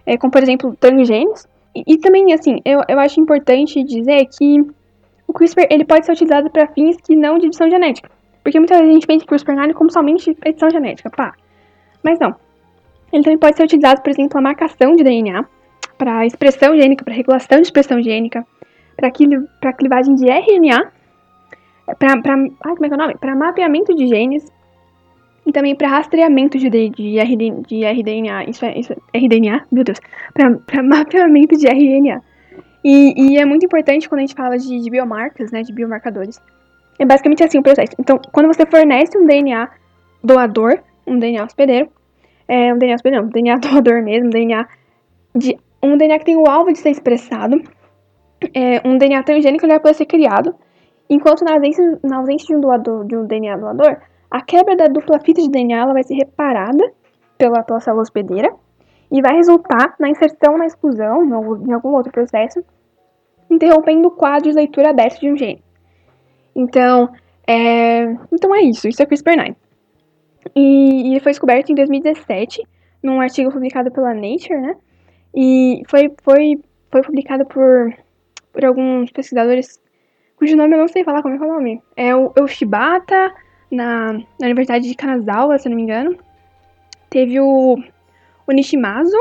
é, como por exemplo transgênios. E, e, também, assim, eu, eu acho importante dizer que o CRISPR ele pode ser utilizado para fins que não de edição genética. Porque muita a gente pensa que o CRISPR como somente edição genética, pá. Mas não. Ele também pode ser utilizado, por exemplo, a marcação de DNA, para expressão gênica, para regulação de expressão gênica, para clivagem de RNA, para como é que é o nome? Para mapeamento de genes e também para rastreamento de, de, de, de RDNA, isso é, isso é RDNA, meu Deus, para mapeamento de RNA. E, e, é muito importante quando a gente fala de, de biomarcas, né, de biomarcadores. É basicamente assim o processo. Então, quando você fornece um DNA doador, um DNA hospedeiro, é, um DNA hospedeiro, não, um DNA doador mesmo, um DNA de um DNA que tem o alvo de ser expressado, é, um DNA transgênico ele vai poder ser criado, enquanto na ausência, na ausência de, um doador, de um DNA doador, a quebra da dupla fita de DNA ela vai ser reparada pela, pela célula hospedeira e vai resultar na inserção na exclusão, em algum outro processo, interrompendo o quadro de leitura aberto de um gene. Então, é, então é isso, isso é CRISPR-9. E, e foi descoberto em 2017, num artigo publicado pela Nature, né? E foi, foi, foi publicado por, por alguns pesquisadores cujo nome eu não sei falar como é, é o nome. É o, Shibata, na, na Universidade de Kanazawa, se não me engano. Teve o, o Nishimazu,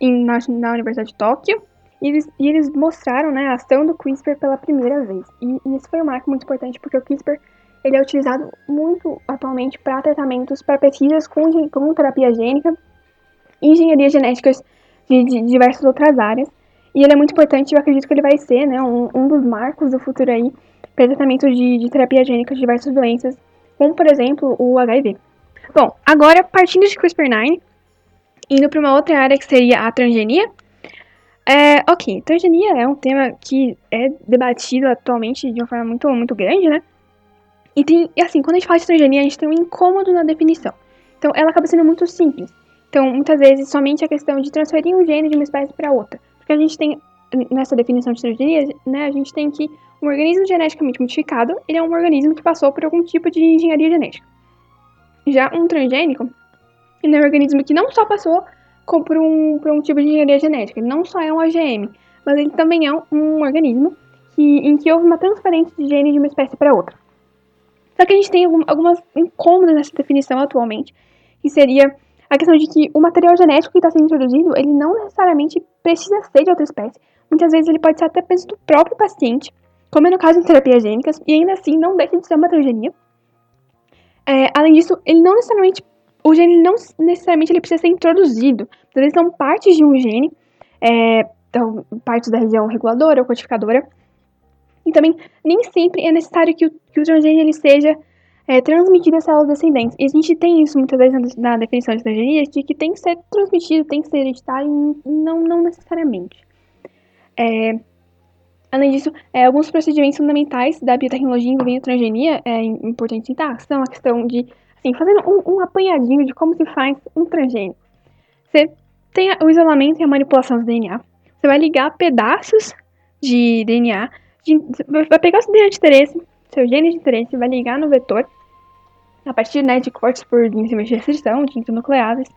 em, na, na Universidade de Tóquio. E eles, e eles mostraram né, a ação do CRISPR pela primeira vez. E, e isso foi um marco muito importante, porque o CRISPR ele é utilizado muito atualmente para tratamentos, para pesquisas com, com terapia gênica engenharia genéticas de, de, diversas outras áreas. E ele é muito importante eu acredito que ele vai ser né, um, um dos marcos do futuro aí para tratamento de, de terapia gênica de diversas doenças, como por exemplo o HIV. Bom, agora partindo de CRISPR-9, indo para uma outra área que seria a transgenia. É, ok, transgenia é um tema que é debatido atualmente de uma forma muito, muito grande, né? E tem, assim, quando a gente fala de transgenia, a gente tem um incômodo na definição. Então, ela acaba sendo muito simples. Então, muitas vezes, somente a questão de transferir um gene de uma espécie para outra. Porque a gente tem, nessa definição de transgenia, né, a gente tem que um organismo geneticamente modificado, ele é um organismo que passou por algum tipo de engenharia genética. Já um transgênico, ele é um organismo que não só passou por um, por um tipo de engenharia genética, ele não só é um AGM, mas ele também é um, organismo que, em que houve uma transferência de gene de uma espécie para outra. Só que a gente tem algum, algumas incômodas nessa definição atualmente, que seria a questão de que o material genético que está sendo introduzido, ele não necessariamente precisa ser de outra espécie. Muitas vezes ele pode ser até peso do próprio paciente, como é no caso de terapias gênicas, e ainda assim não deixa de ser uma transgenia. É, além disso, ele não necessariamente, o gene não necessariamente ele precisa ser introduzido. Às vezes são partes de um gene, é, então, partes da região reguladora ou codificadora, e também nem sempre é necessário que o, que o transgênio ele seja é, transmitido às células descendentes. E a gente tem isso muitas vezes na, definição de transgenia, de que tem que ser transmitido, tem que ser hereditário, não, não necessariamente. É, além disso, é, alguns procedimentos fundamentais da biotecnologia envolvendo transgenia, é importante citar, são a questão de, assim, fazendo um, um apanhadinho de como se faz um transgênico. Você tem o isolamento e a manipulação do DNA. Você vai ligar pedaços de DNA de, vai pegar o DNA de interesse, seu gene de interesse, vai ligar no vetor, a partir né, de cortes por enzimas de restrição, de nucleases.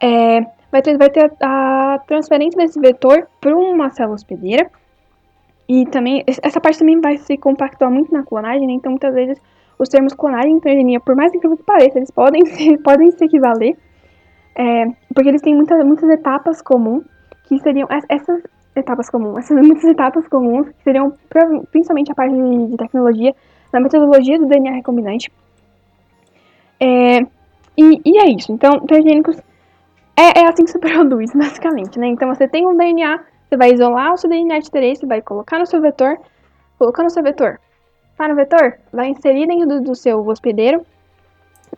É, vai ter, vai ter a, a transferência desse vetor para uma célula hospedeira. E também, essa parte também vai se compactuar muito na clonagem, né? Então, muitas vezes, os termos clonagem e transgenia, por mais incrível que pareça, eles podem se, podem se equivaler, é, porque eles têm muitas, muitas etapas comuns, que seriam essas etapas comuns. Essas muitas etapas comuns, que seriam principalmente a parte de, tecnologia, na metodologia do DNA recombinante. É, e, e, é isso. Então, transgênicos é, é assim que se produz, basicamente, né? Então, você tem um DNA, você vai isolar o seu DNA de interesse, vai colocar no seu vetor, colocar no seu vetor, tá no vetor, vai inserir dentro do, do seu hospedeiro.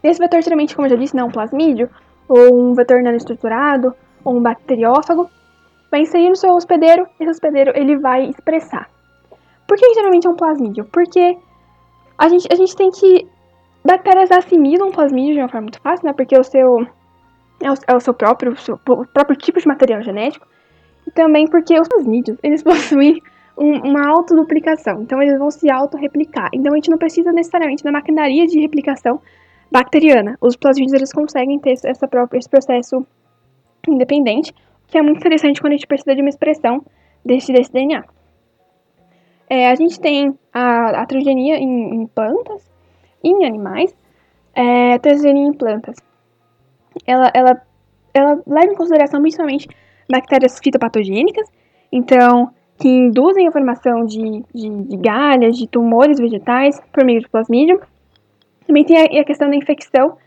Esse vetor, geralmente, como eu já disse, não é um plasmídio, ou um vetor nanoestruturado, ou um bacteriófago vai inserir no seu hospedeiro, esse hospedeiro ele vai expressar. Por que geralmente é um plasmídio? Porque a gente, a gente tem que. Bactérias assimilam plasmídio de uma forma muito fácil, né? Porque o seu. É o, é o seu próprio, o seu o próprio tipo de material genético. E também porque os plasmídios, eles possuem um, uma autoduplicação. Então eles vão se autorreplicar. Então a gente não precisa necessariamente da maquinaria de replicação bacteriana. Os plasmídios eles conseguem ter essa própria, esse processo independente que é muito interessante quando a gente precisa de uma expressão desse, desse DNA. É, a gente tem a, a transgenia em, em, plantas em animais. É, a transgenia em plantas, ela, ela, ela leva em consideração principalmente bactérias fitopatogênicas, então, que induzem a formação de, de, de galhas, de tumores vegetais por meio de plasmídio. Também tem a, a questão da infecção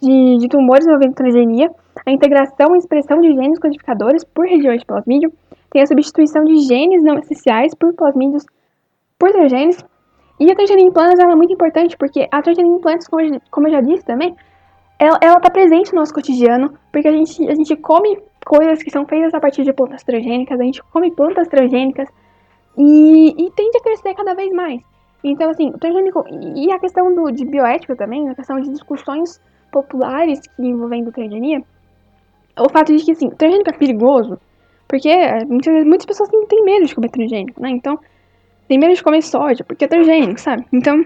de, de tumores envolvendo transgenia, a integração e expressão de genes codificadores por regiões de plasmídio, tem a substituição de genes não essenciais por plasmídios por transgenes, e a transgenia em plantas é muito importante porque a transgenia em plantas, como como eu já disse também, ela está presente no nosso cotidiano, porque a gente, a gente come coisas que são feitas a partir de plantas transgênicas, a gente come plantas transgênicas e, e tende a crescer cada vez mais. Então, assim, o transgênico. E a questão do, de bioética também, a questão de discussões populares envolvendo transgenia, o fato de que, assim, transgênico é perigoso, porque é, muitas, muitas pessoas têm, têm medo de comer transgênico, né? Então, tem medo de comer soja, porque é transgênico, sabe? Então,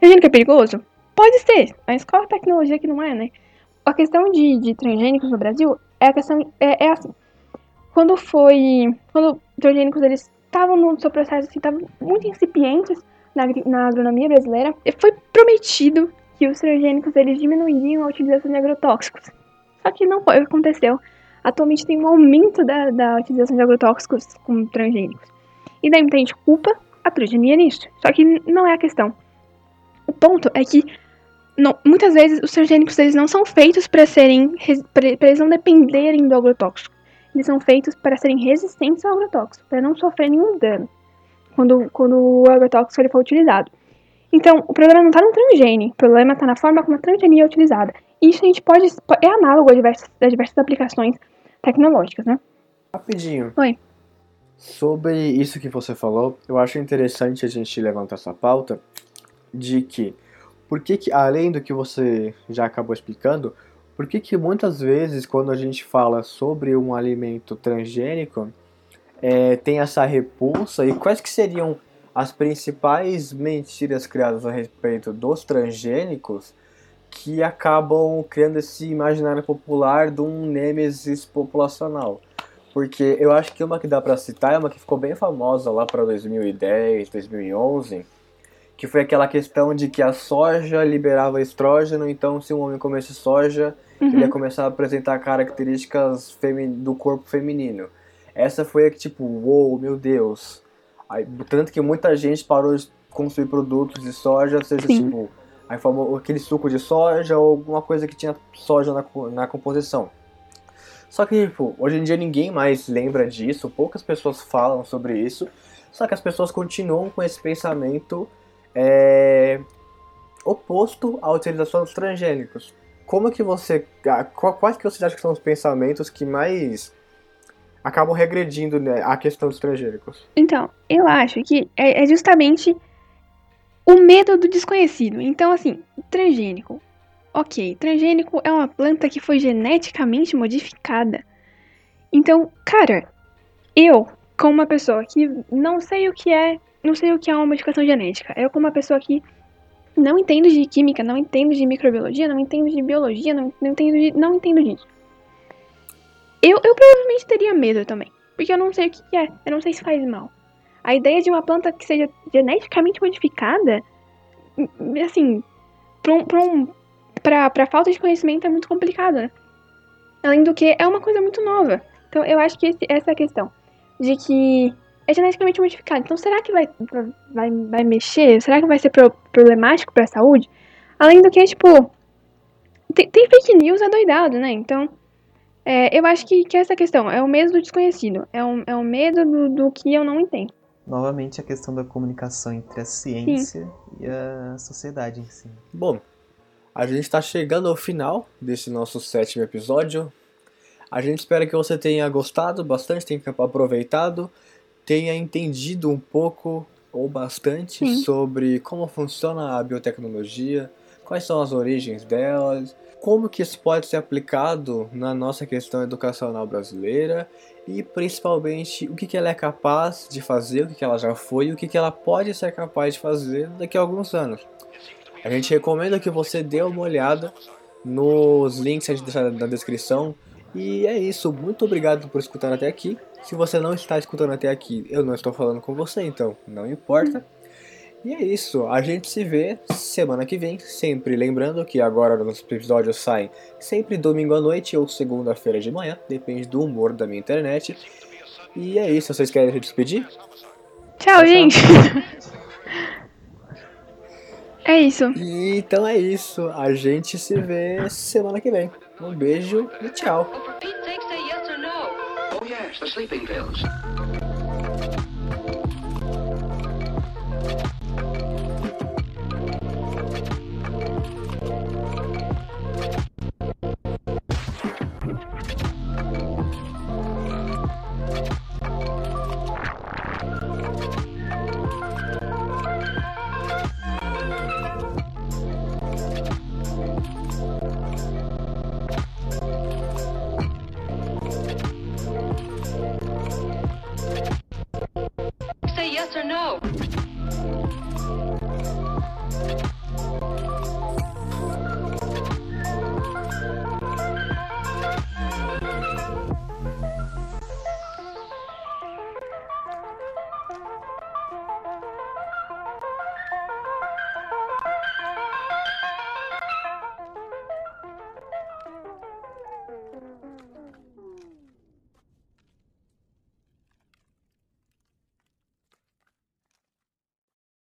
transgênico é perigoso? Pode ser, mas qual a tecnologia que não é, né? A questão de, de transgênicos no Brasil é a questão, é, é assim, quando foi, quando transgênicos eles estavam no seu processo, assim, estavam muito incipientes na, na agronomia brasileira, foi prometido que os transgênicos eles diminuiriam a utilização de agrotóxicos. Só que não foi o que aconteceu. Atualmente tem um aumento da, da utilização de agrotóxicos com transgênicos. E daí muita gente culpa a transgenia nisso. Só que não é a questão. O ponto é que não, muitas vezes os transgênicos eles não são feitos para serem para eles não dependerem do agrotóxico. Eles são feitos para serem resistentes ao agrotóxico, para não sofrer nenhum dano quando, quando o agrotóxico ele for utilizado. Então, o problema não está no transgene, o problema está na forma como a transgenia é utilizada. Isso a gente pode. é análogo a diversas, a diversas aplicações tecnológicas, né? Rapidinho. Oi. Sobre isso que você falou, eu acho interessante a gente levantar essa pauta, de que, por que, que além do que você já acabou explicando, por que, que muitas vezes quando a gente fala sobre um alimento transgênico, é, tem essa repulsa e quais que seriam as principais mentiras criadas a respeito dos transgênicos que acabam criando esse imaginário popular de um nêmesis populacional. Porque eu acho que uma que dá para citar é uma que ficou bem famosa lá para 2010, 2011, que foi aquela questão de que a soja liberava estrógeno, então se um homem comesse soja, uhum. ele ia começar a apresentar características do corpo feminino. Essa foi a que tipo, uou, wow, meu Deus. Aí, tanto que muita gente parou de consumir produtos de soja, seja Sim. tipo, aí formou aquele suco de soja ou alguma coisa que tinha soja na, na composição. Só que, tipo, hoje em dia ninguém mais lembra disso, poucas pessoas falam sobre isso, só que as pessoas continuam com esse pensamento é, oposto à utilização dos transgênicos. Como que você. Quais que você acha que são os pensamentos que mais acabam regredindo né, a questão dos transgênicos? Então, eu acho que é, é justamente o medo do desconhecido. Então, assim, transgênico. Ok, transgênico é uma planta que foi geneticamente modificada. Então, cara, eu, como uma pessoa que não sei o que é, não sei o que é uma modificação genética, eu como uma pessoa que não entendo de química, não entendo de microbiologia, não entendo de biologia, não, não entendo de, não entendo disso. Eu, eu provavelmente teria medo também, porque eu não sei o que é, eu não sei se faz mal. A ideia de uma planta que seja geneticamente modificada, assim, pra um, pra um pra, pra falta de conhecimento é muito complicado, né? Além do que, é uma coisa muito nova. Então, eu acho que esse, essa é a questão. De que é geneticamente modificado. Então, será que vai, vai, vai mexer? Será que vai ser pro, problemático pra saúde? Além do que, tipo, tem, tem fake news adoidado, né? Então, é, eu acho que, que essa questão é o medo do desconhecido. É o, é o medo do, do que eu não entendo. Novamente, a questão da comunicação entre a ciência Sim. e a sociedade em si. Bom, a gente está chegando ao final desse nosso sétimo episódio. A gente espera que você tenha gostado bastante, tenha aproveitado, tenha entendido um pouco ou bastante Sim. sobre como funciona a biotecnologia, quais são as origens delas, como que isso pode ser aplicado na nossa questão educacional brasileira e principalmente o que, que ela é capaz de fazer, o que, que ela já foi e o que, que ela pode ser capaz de fazer daqui a alguns anos. A gente recomenda que você dê uma olhada nos links que a gente deixar na descrição. E é isso, muito obrigado por escutar até aqui. Se você não está escutando até aqui, eu não estou falando com você, então não importa. E é isso, a gente se vê semana que vem, sempre lembrando que agora os episódios saem sempre domingo à noite ou segunda-feira de manhã, depende do humor da minha internet. E é isso, vocês querem se despedir? Tchau, gente! É isso. E, então é isso. A gente se vê semana que vem. Um beijo e tchau. Oh,